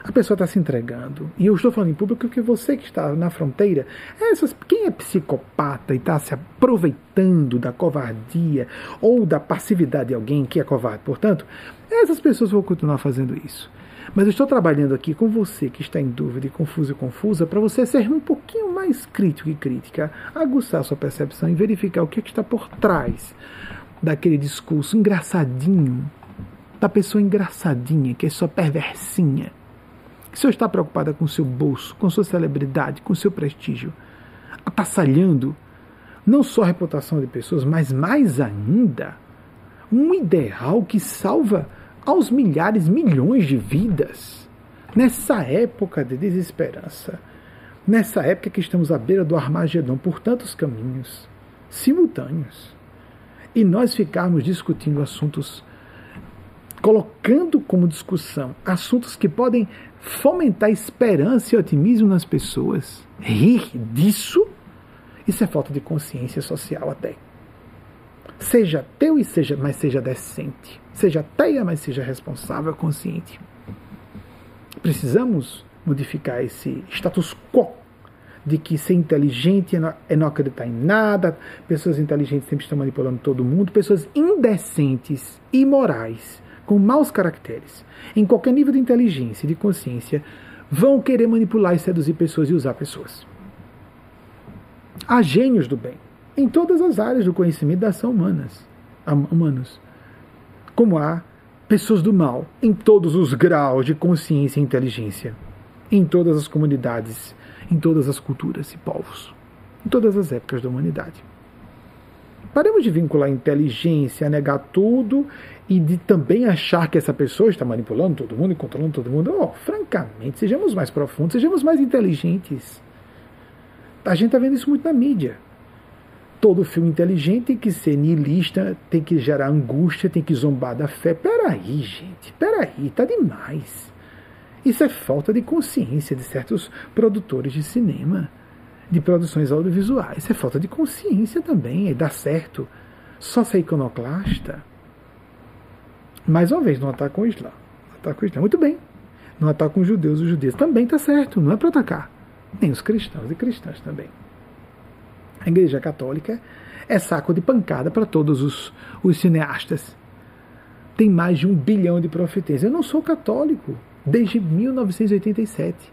a pessoa está se entregando. E eu estou falando em público porque você que está na fronteira, essas, quem é psicopata e está se aproveitando da covardia ou da passividade de alguém que é covarde, portanto, essas pessoas vão continuar fazendo isso. Mas eu estou trabalhando aqui com você que está em dúvida e confuso e confusa para você ser um pouquinho mais crítico e crítica, aguçar sua percepção e verificar o que, é que está por trás daquele discurso engraçadinho, da pessoa engraçadinha, que é só perversinha que senhor está preocupada com seu bolso, com sua celebridade, com seu prestígio, atassalhando não só a reputação de pessoas, mas mais ainda um ideal que salva aos milhares, milhões de vidas. Nessa época de desesperança, nessa época que estamos à beira do Armagedon por tantos caminhos simultâneos, e nós ficarmos discutindo assuntos colocando como discussão assuntos que podem fomentar esperança e otimismo nas pessoas, rir disso, isso é falta de consciência social até. Seja teu e seja, mas seja decente. Seja teia, mas seja responsável, consciente. Precisamos modificar esse status quo de que ser inteligente é não, é não acreditar em nada, pessoas inteligentes sempre estão manipulando todo mundo, pessoas indecentes, imorais, com maus caracteres, em qualquer nível de inteligência e de consciência, vão querer manipular e seduzir pessoas e usar pessoas. Há gênios do bem em todas as áreas do conhecimento da ação humanas, humanos, como há pessoas do mal em todos os graus de consciência e inteligência, em todas as comunidades, em todas as culturas e povos, em todas as épocas da humanidade. Paremos de vincular inteligência negar tudo e de também achar que essa pessoa está manipulando todo mundo e controlando todo mundo. Oh, francamente, sejamos mais profundos, sejamos mais inteligentes. A gente está vendo isso muito na mídia. Todo filme inteligente tem que ser niilista, tem que gerar angústia, tem que zombar da fé. Peraí, gente, peraí, tá demais. Isso é falta de consciência de certos produtores de cinema, de produções audiovisuais. Isso é falta de consciência também, é dar certo. Só ser iconoclasta mais uma vez, não ataca o Islã. Ataca o Islã. Muito bem. Não ataca os judeus. Os judeus também está certo. Não é para atacar. Nem os cristãos e cristãs também. A Igreja Católica é saco de pancada para todos os, os cineastas. Tem mais de um bilhão de profetês. Eu não sou católico desde 1987.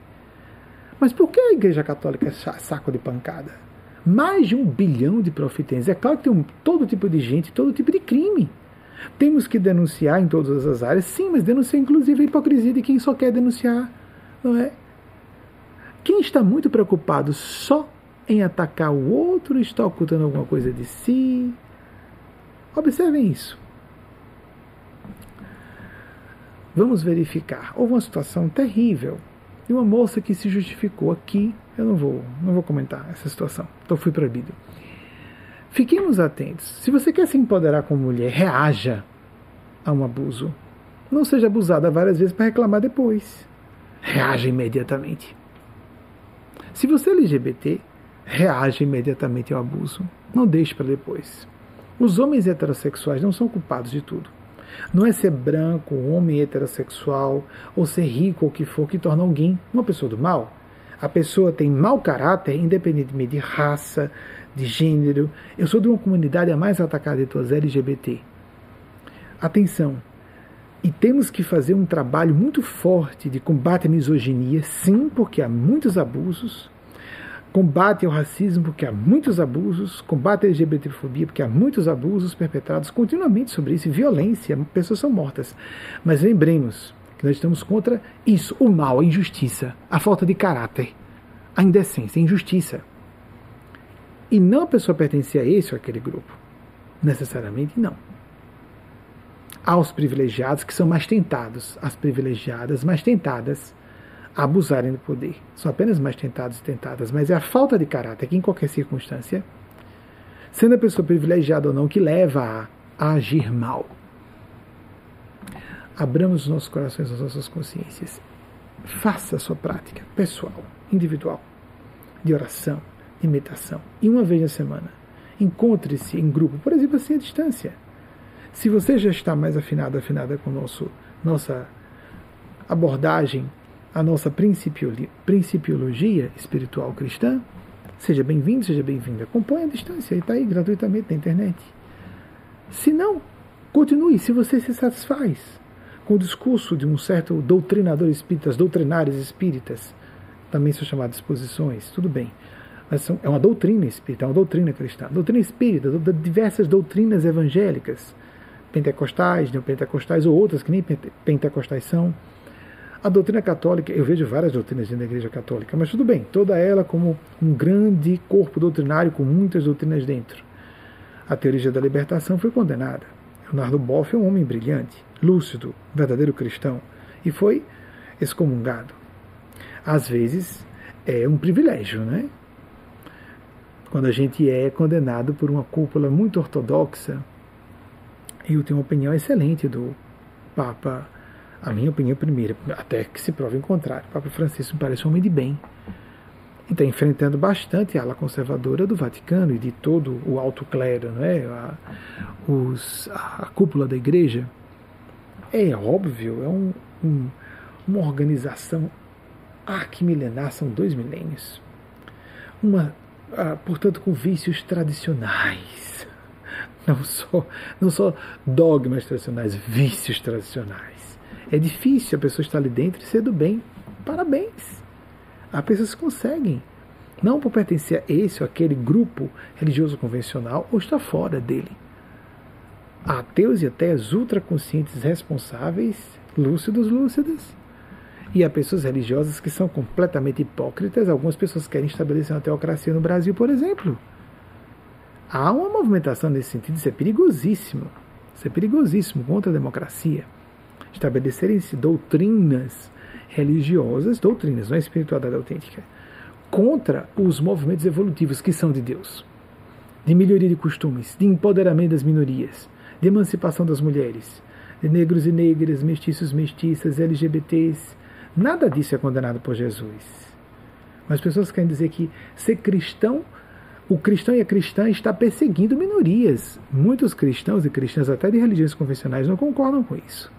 Mas por que a Igreja Católica é saco de pancada? Mais de um bilhão de profetês. É claro que tem um, todo tipo de gente, todo tipo de crime. Temos que denunciar em todas as áreas, sim, mas denunciar inclusive a hipocrisia de quem só quer denunciar, não é? Quem está muito preocupado só em atacar o outro está ocultando alguma coisa de si. Observem isso. Vamos verificar. Houve uma situação terrível de uma moça que se justificou aqui. Eu não vou, não vou comentar essa situação. Então fui proibido Fiquemos atentos. Se você quer se empoderar como mulher, reaja a um abuso. Não seja abusada várias vezes para reclamar depois. Reaja imediatamente. Se você é LGBT, reaja imediatamente ao abuso. Não deixe para depois. Os homens heterossexuais não são culpados de tudo. Não é ser branco, homem heterossexual, ou ser rico ou que for que torna alguém uma pessoa do mal. A pessoa tem mau caráter, independentemente de raça, de gênero. Eu sou de uma comunidade a mais atacada de todas, LGBT. Atenção, e temos que fazer um trabalho muito forte de combate à misoginia, sim, porque há muitos abusos. Combate ao racismo, porque há muitos abusos. Combate à LGBTfobia, porque há muitos abusos perpetrados continuamente sobre isso. Violência, pessoas são mortas. Mas lembremos que nós estamos contra isso: o mal, a injustiça, a falta de caráter, a indecência, a injustiça. E não a pessoa pertencer a esse ou aquele grupo. Necessariamente não. Há os privilegiados que são mais tentados, as privilegiadas mais tentadas a abusarem do poder. São apenas mais tentados e tentadas, mas é a falta de caráter que, em qualquer circunstância, sendo a pessoa privilegiada ou não, que leva a, agir mal. Abramos os nossos corações, as nossas consciências. Faça a sua prática pessoal, individual, de oração, de meditação. E uma vez na semana, encontre-se em grupo, por exemplo, assim à distância. Se você já está mais afinado, afinada com nosso, nossa abordagem, a nossa principiologia espiritual cristã, seja bem-vindo, seja bem-vinda. Acompanhe a distância, está aí gratuitamente na internet. Se não, continue, se você se satisfaz com o discurso de um certo doutrinador espírita, as doutrinárias espíritas, também são chamadas exposições, tudo bem. Mas são, é uma doutrina espírita, é uma doutrina cristã. Doutrina espírita, diversas doutrinas evangélicas pentecostais, neopentecostais ou outras que nem pentecostais são. A doutrina católica, eu vejo várias doutrinas dentro da Igreja Católica, mas tudo bem, toda ela como um grande corpo doutrinário com muitas doutrinas dentro. A teoria da libertação foi condenada. Leonardo Boff é um homem brilhante, lúcido, verdadeiro cristão, e foi excomungado. Às vezes é um privilégio, né? Quando a gente é condenado por uma cúpula muito ortodoxa, eu tenho uma opinião excelente do Papa, a minha opinião primeira, até que se prove o contrário. O Papa Francisco me parece um homem de bem. E está enfrentando bastante a ala conservadora do Vaticano e de todo o alto clero, não é? a, os, a, a cúpula da igreja. É óbvio, é um, um, uma organização arquimilenar, são dois milênios. Uma, portanto, com vícios tradicionais não só, não só dogmas tradicionais, vícios tradicionais. É difícil a pessoa estar ali dentro e ser do bem. Parabéns! Há pessoas que conseguem. Não por pertencer a esse ou aquele grupo religioso convencional ou estar fora dele. Há ateus e ateias ultraconscientes responsáveis, lúcidos, lúcidas. E há pessoas religiosas que são completamente hipócritas. Algumas pessoas querem estabelecer uma teocracia no Brasil, por exemplo. Há uma movimentação nesse sentido, isso é perigosíssimo. Isso é perigosíssimo contra a democracia. Estabelecerem-se doutrinas religiosas, doutrinas, não é espiritualidade autêntica, contra os movimentos evolutivos que são de Deus, de melhoria de costumes, de empoderamento das minorias, de emancipação das mulheres, de negros e negras, mestiços, mestiças, LGBTs. Nada disso é condenado por Jesus. Mas pessoas querem dizer que ser cristão o cristão e a cristã está perseguindo minorias. Muitos cristãos e cristãs, até de religiões convencionais, não concordam com isso.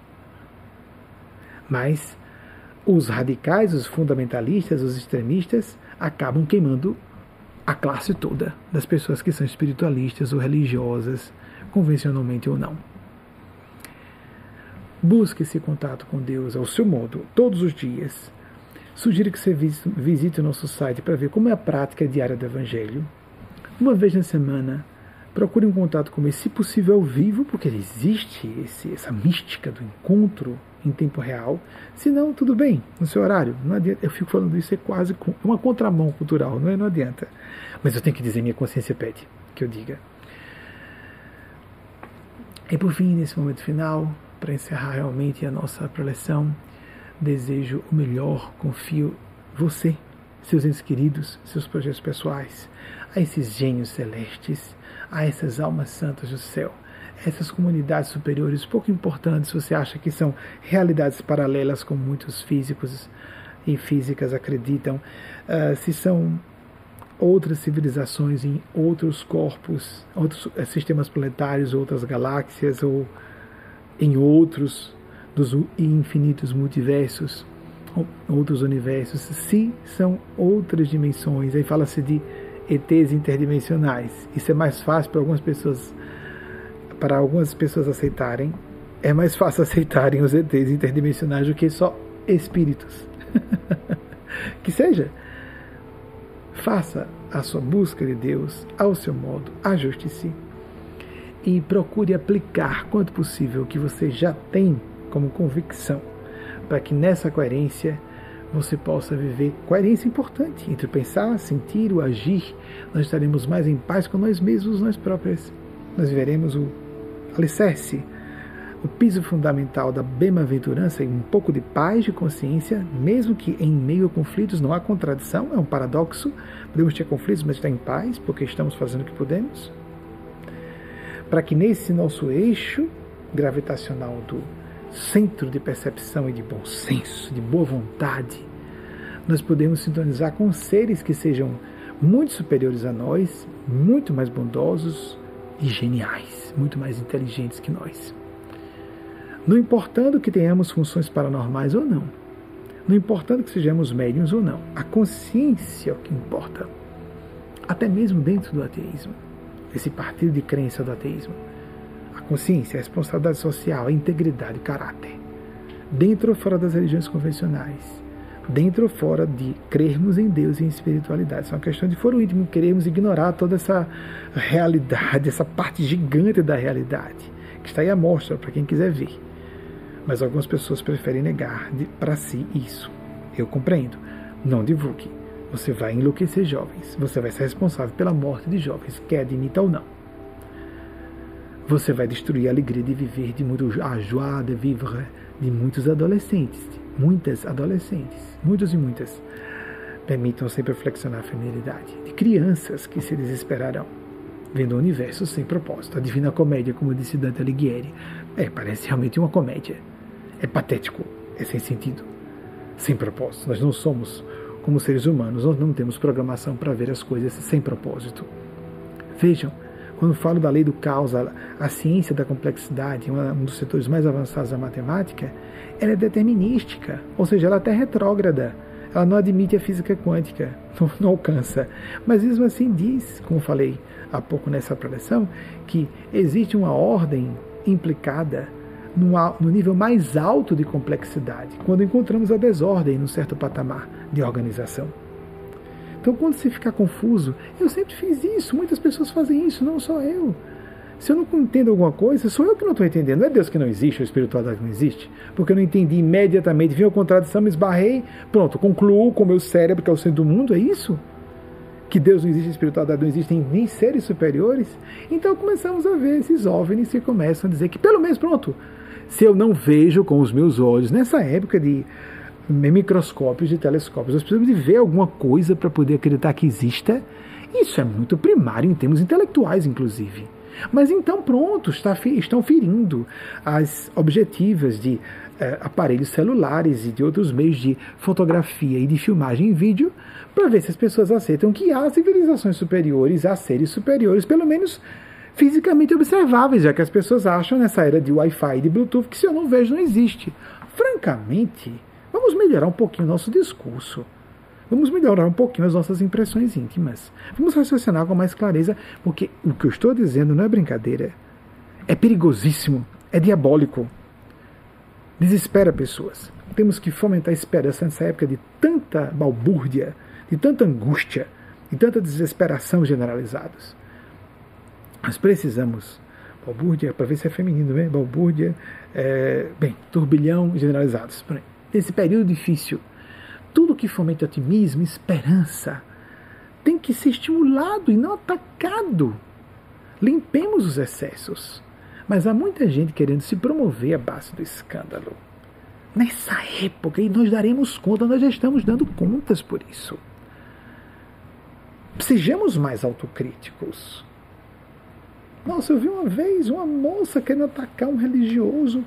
Mas os radicais, os fundamentalistas, os extremistas acabam queimando a classe toda das pessoas que são espiritualistas ou religiosas, convencionalmente ou não. Busque esse contato com Deus ao seu modo, todos os dias. Sugiro que você visite o nosso site para ver como é a prática diária do Evangelho uma vez na semana, procure um contato com esse, se possível ao vivo, porque existe esse, essa mística do encontro em tempo real. Se não, tudo bem, no seu horário. Não adianta. Eu fico falando isso, é quase uma contramão cultural, não é? Não adianta. Mas eu tenho que dizer, minha consciência pede que eu diga. E por fim, nesse momento final, para encerrar realmente a nossa preleção, desejo o melhor, confio você seus entes queridos, seus projetos pessoais, a esses gênios celestes, a essas almas santas do céu, essas comunidades superiores pouco importantes, você acha que são realidades paralelas, como muitos físicos e físicas acreditam, uh, se são outras civilizações em outros corpos, outros uh, sistemas planetários, outras galáxias ou em outros dos infinitos multiversos, outros universos, se são outras dimensões. Aí fala-se de ETs interdimensionais. Isso é mais fácil para algumas pessoas para algumas pessoas aceitarem. É mais fácil aceitarem os ETs interdimensionais do que só espíritos. que seja. Faça a sua busca de Deus ao seu modo, ajuste-se e procure aplicar quanto possível o que você já tem como convicção, para que nessa coerência você possa viver coerência importante entre pensar, sentir, o agir. Nós estaremos mais em paz com nós mesmos, nós próprias. Nós viveremos o alicerce, o piso fundamental da bem-aventurança e um pouco de paz de consciência, mesmo que em meio a conflitos não há contradição, é um paradoxo. Podemos ter conflitos, mas estar em paz, porque estamos fazendo o que podemos. Para que nesse nosso eixo gravitacional do centro de percepção e de bom senso, de boa vontade, nós podemos sintonizar com seres que sejam muito superiores a nós, muito mais bondosos e geniais, muito mais inteligentes que nós. Não importando que tenhamos funções paranormais ou não, não importando que sejamos médiums ou não, a consciência é o que importa. Até mesmo dentro do ateísmo, esse partido de crença do ateísmo consciência, a responsabilidade social, a integridade, o caráter. Dentro ou fora das religiões convencionais. Dentro ou fora de crermos em Deus e em espiritualidade. Isso é uma questão de foro íntimo, queremos ignorar toda essa realidade, essa parte gigante da realidade, que está aí à mostra para quem quiser ver. Mas algumas pessoas preferem negar para si isso. Eu compreendo. Não divulgue. Você vai enlouquecer jovens. Você vai ser responsável pela morte de jovens, quer admita ou não você vai destruir a alegria de viver, de muito, a joie de vivre de muitos adolescentes, muitas adolescentes, muitos e muitas. Permitam sempre reflexionar a feminilidade de crianças que se desesperarão, vendo o universo sem propósito. A divina comédia, como disse Dante Alighieri, é, parece realmente uma comédia. É patético, é sem sentido, sem propósito. Nós não somos como seres humanos, nós não temos programação para ver as coisas sem propósito. Vejam, quando falo da lei do caos, a, a ciência da complexidade, um dos setores mais avançados da matemática, ela é determinística, ou seja, ela é até retrógrada. Ela não admite a física quântica, não, não alcança. Mas mesmo assim diz, como falei há pouco nessa preleção, que existe uma ordem implicada no nível mais alto de complexidade, quando encontramos a desordem num certo patamar de organização. Então, quando você ficar confuso, eu sempre fiz isso, muitas pessoas fazem isso, não só eu. Se eu não entendo alguma coisa, sou eu que não estou entendendo. Não é Deus que não existe, a espiritualidade que não existe. Porque eu não entendi imediatamente, vi a contradição, me esbarrei, pronto, concluo com o meu cérebro, que é o centro do mundo, é isso? Que Deus não existe, espiritualidade não existe, nem seres superiores. Então começamos a ver esses OVNIs que começam a dizer que, pelo menos, pronto, se eu não vejo com os meus olhos, nessa época de microscópios e telescópios. Nós precisamos de ver alguma coisa para poder acreditar que exista. Isso é muito primário em termos intelectuais, inclusive. Mas então, pronto, está, estão ferindo as objetivas de eh, aparelhos celulares e de outros meios de fotografia e de filmagem em vídeo para ver se as pessoas aceitam que há civilizações superiores, há seres superiores, pelo menos fisicamente observáveis, já que as pessoas acham nessa era de Wi-Fi e de Bluetooth que se eu não vejo não existe. Francamente, Vamos melhorar um pouquinho o nosso discurso. Vamos melhorar um pouquinho as nossas impressões íntimas. Vamos raciocinar com mais clareza, porque o que eu estou dizendo não é brincadeira. É perigosíssimo, é diabólico. Desespera pessoas. Temos que fomentar esperança nessa época de tanta balbúrdia, de tanta angústia, de tanta desesperação generalizados. Nós precisamos. Balbúrdia, para ver se é feminino, né? Balbúrdia, é, bem, turbilhão generalizados nesse período difícil, tudo que fomenta otimismo, esperança, tem que ser estimulado e não atacado. Limpemos os excessos. Mas há muita gente querendo se promover à base do escândalo. Nessa época, e nós daremos conta, nós já estamos dando contas por isso. Sejamos mais autocríticos. Nossa, eu vi uma vez uma moça querendo atacar um religioso.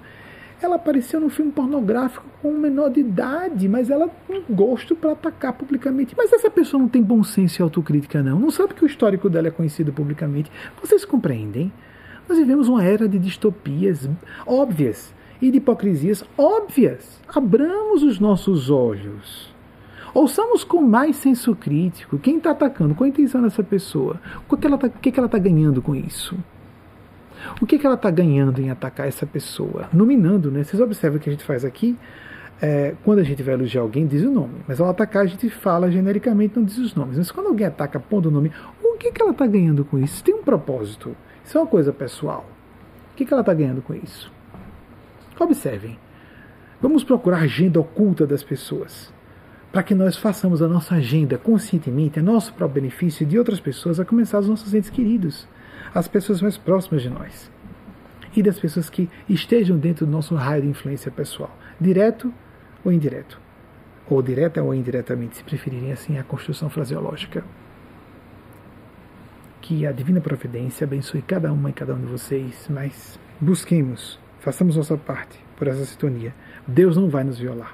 Ela apareceu num filme pornográfico com um menor de idade, mas ela tem gosto para atacar publicamente. Mas essa pessoa não tem bom senso e autocrítica, não. Não sabe que o histórico dela é conhecido publicamente. Vocês compreendem? Nós vivemos uma era de distopias óbvias e de hipocrisias óbvias. Abramos os nossos olhos. Ouçamos com mais senso crítico quem está atacando, qual a intenção dessa pessoa, o que ela está tá ganhando com isso. O que, que ela está ganhando em atacar essa pessoa? Nominando, né? Vocês observam o que a gente faz aqui? É, quando a gente vai elogiar alguém, diz o nome. Mas ao atacar, a gente fala genericamente, não diz os nomes. Mas quando alguém ataca, pondo o nome, o que, que ela está ganhando com isso? Tem um propósito. Isso é uma coisa pessoal. O que, que ela está ganhando com isso? Observem. Vamos procurar a agenda oculta das pessoas para que nós façamos a nossa agenda conscientemente, a nosso próprio benefício e de outras pessoas, a começar os nossos entes queridos, as pessoas mais próximas de nós e das pessoas que estejam dentro do nosso raio de influência pessoal, direto ou indireto, ou direta ou indiretamente, se preferirem assim, a construção fraseológica. Que a divina providência abençoe cada uma e cada um de vocês, mas busquemos, façamos nossa parte por essa sintonia. Deus não vai nos violar.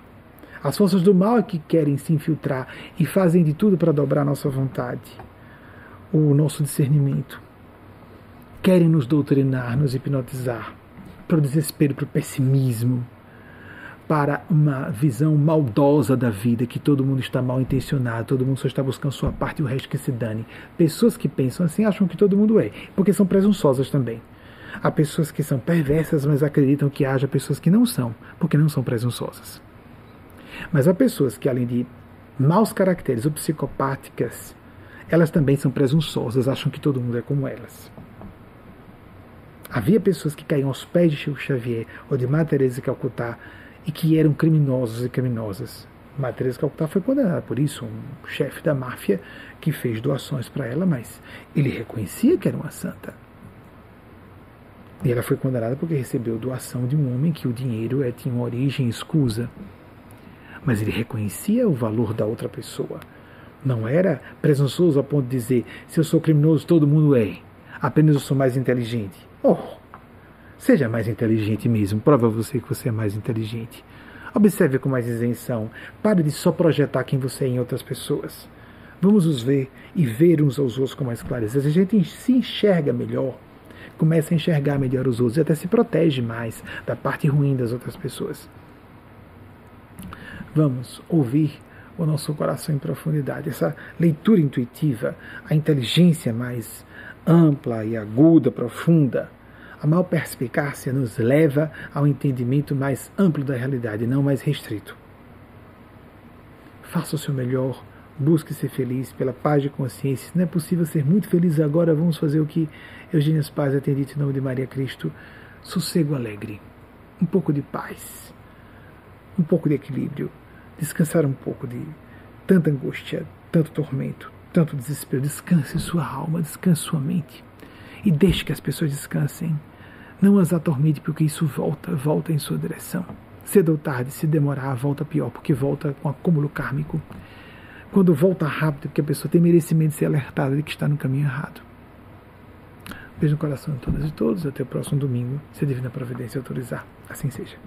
As forças do mal é que querem se infiltrar e fazem de tudo para dobrar nossa vontade, o nosso discernimento. Querem nos doutrinar, nos hipnotizar, para o desespero, para o pessimismo, para uma visão maldosa da vida, que todo mundo está mal intencionado, todo mundo só está buscando sua parte e o resto que se dane. Pessoas que pensam assim acham que todo mundo é, porque são presunçosas também. Há pessoas que são perversas, mas acreditam que haja pessoas que não são, porque não são presunçosas. Mas há pessoas que, além de maus caracteres ou psicopáticas, elas também são presunçosas, acham que todo mundo é como elas. Havia pessoas que caíam aos pés de Chico Xavier ou de Madre Teresa de Calcutá e que eram criminosos e criminosas. Madre Teresa de Calcutá foi condenada por isso, um chefe da máfia que fez doações para ela, mas ele reconhecia que era uma santa. E ela foi condenada porque recebeu doação de um homem que o dinheiro é, tinha uma origem escusa mas ele reconhecia o valor da outra pessoa. Não era presunçoso a ponto de dizer: se eu sou criminoso, todo mundo é. Apenas eu sou mais inteligente. Oh, seja mais inteligente mesmo. Prova você que você é mais inteligente. Observe com mais isenção. Pare de só projetar quem você é em outras pessoas. Vamos nos ver e ver uns aos outros com mais clareza. A gente se enxerga melhor, começa a enxergar melhor os outros e até se protege mais da parte ruim das outras pessoas. Vamos ouvir o nosso coração em profundidade, essa leitura intuitiva, a inteligência mais ampla e aguda, profunda. A maior perspicácia nos leva ao entendimento mais amplo da realidade, não mais restrito. Faça o seu melhor, busque ser feliz pela paz de consciência. Não é possível ser muito feliz agora, vamos fazer o que Eugênia Paz dito em nome de Maria Cristo: sossego alegre, um pouco de paz, um pouco de equilíbrio descansar um pouco de tanta angústia, tanto tormento, tanto desespero. Descanse sua alma, descanse sua mente e deixe que as pessoas descansem. Não as atormente, porque isso volta, volta em sua direção. Cedo ou tarde, se demorar, volta pior, porque volta com acúmulo kármico. Quando volta rápido, porque a pessoa tem merecimento de ser alertada de que está no caminho errado. Beijo no coração de todas e todos. Até o próximo domingo, se a Divina Providência autorizar. Assim seja.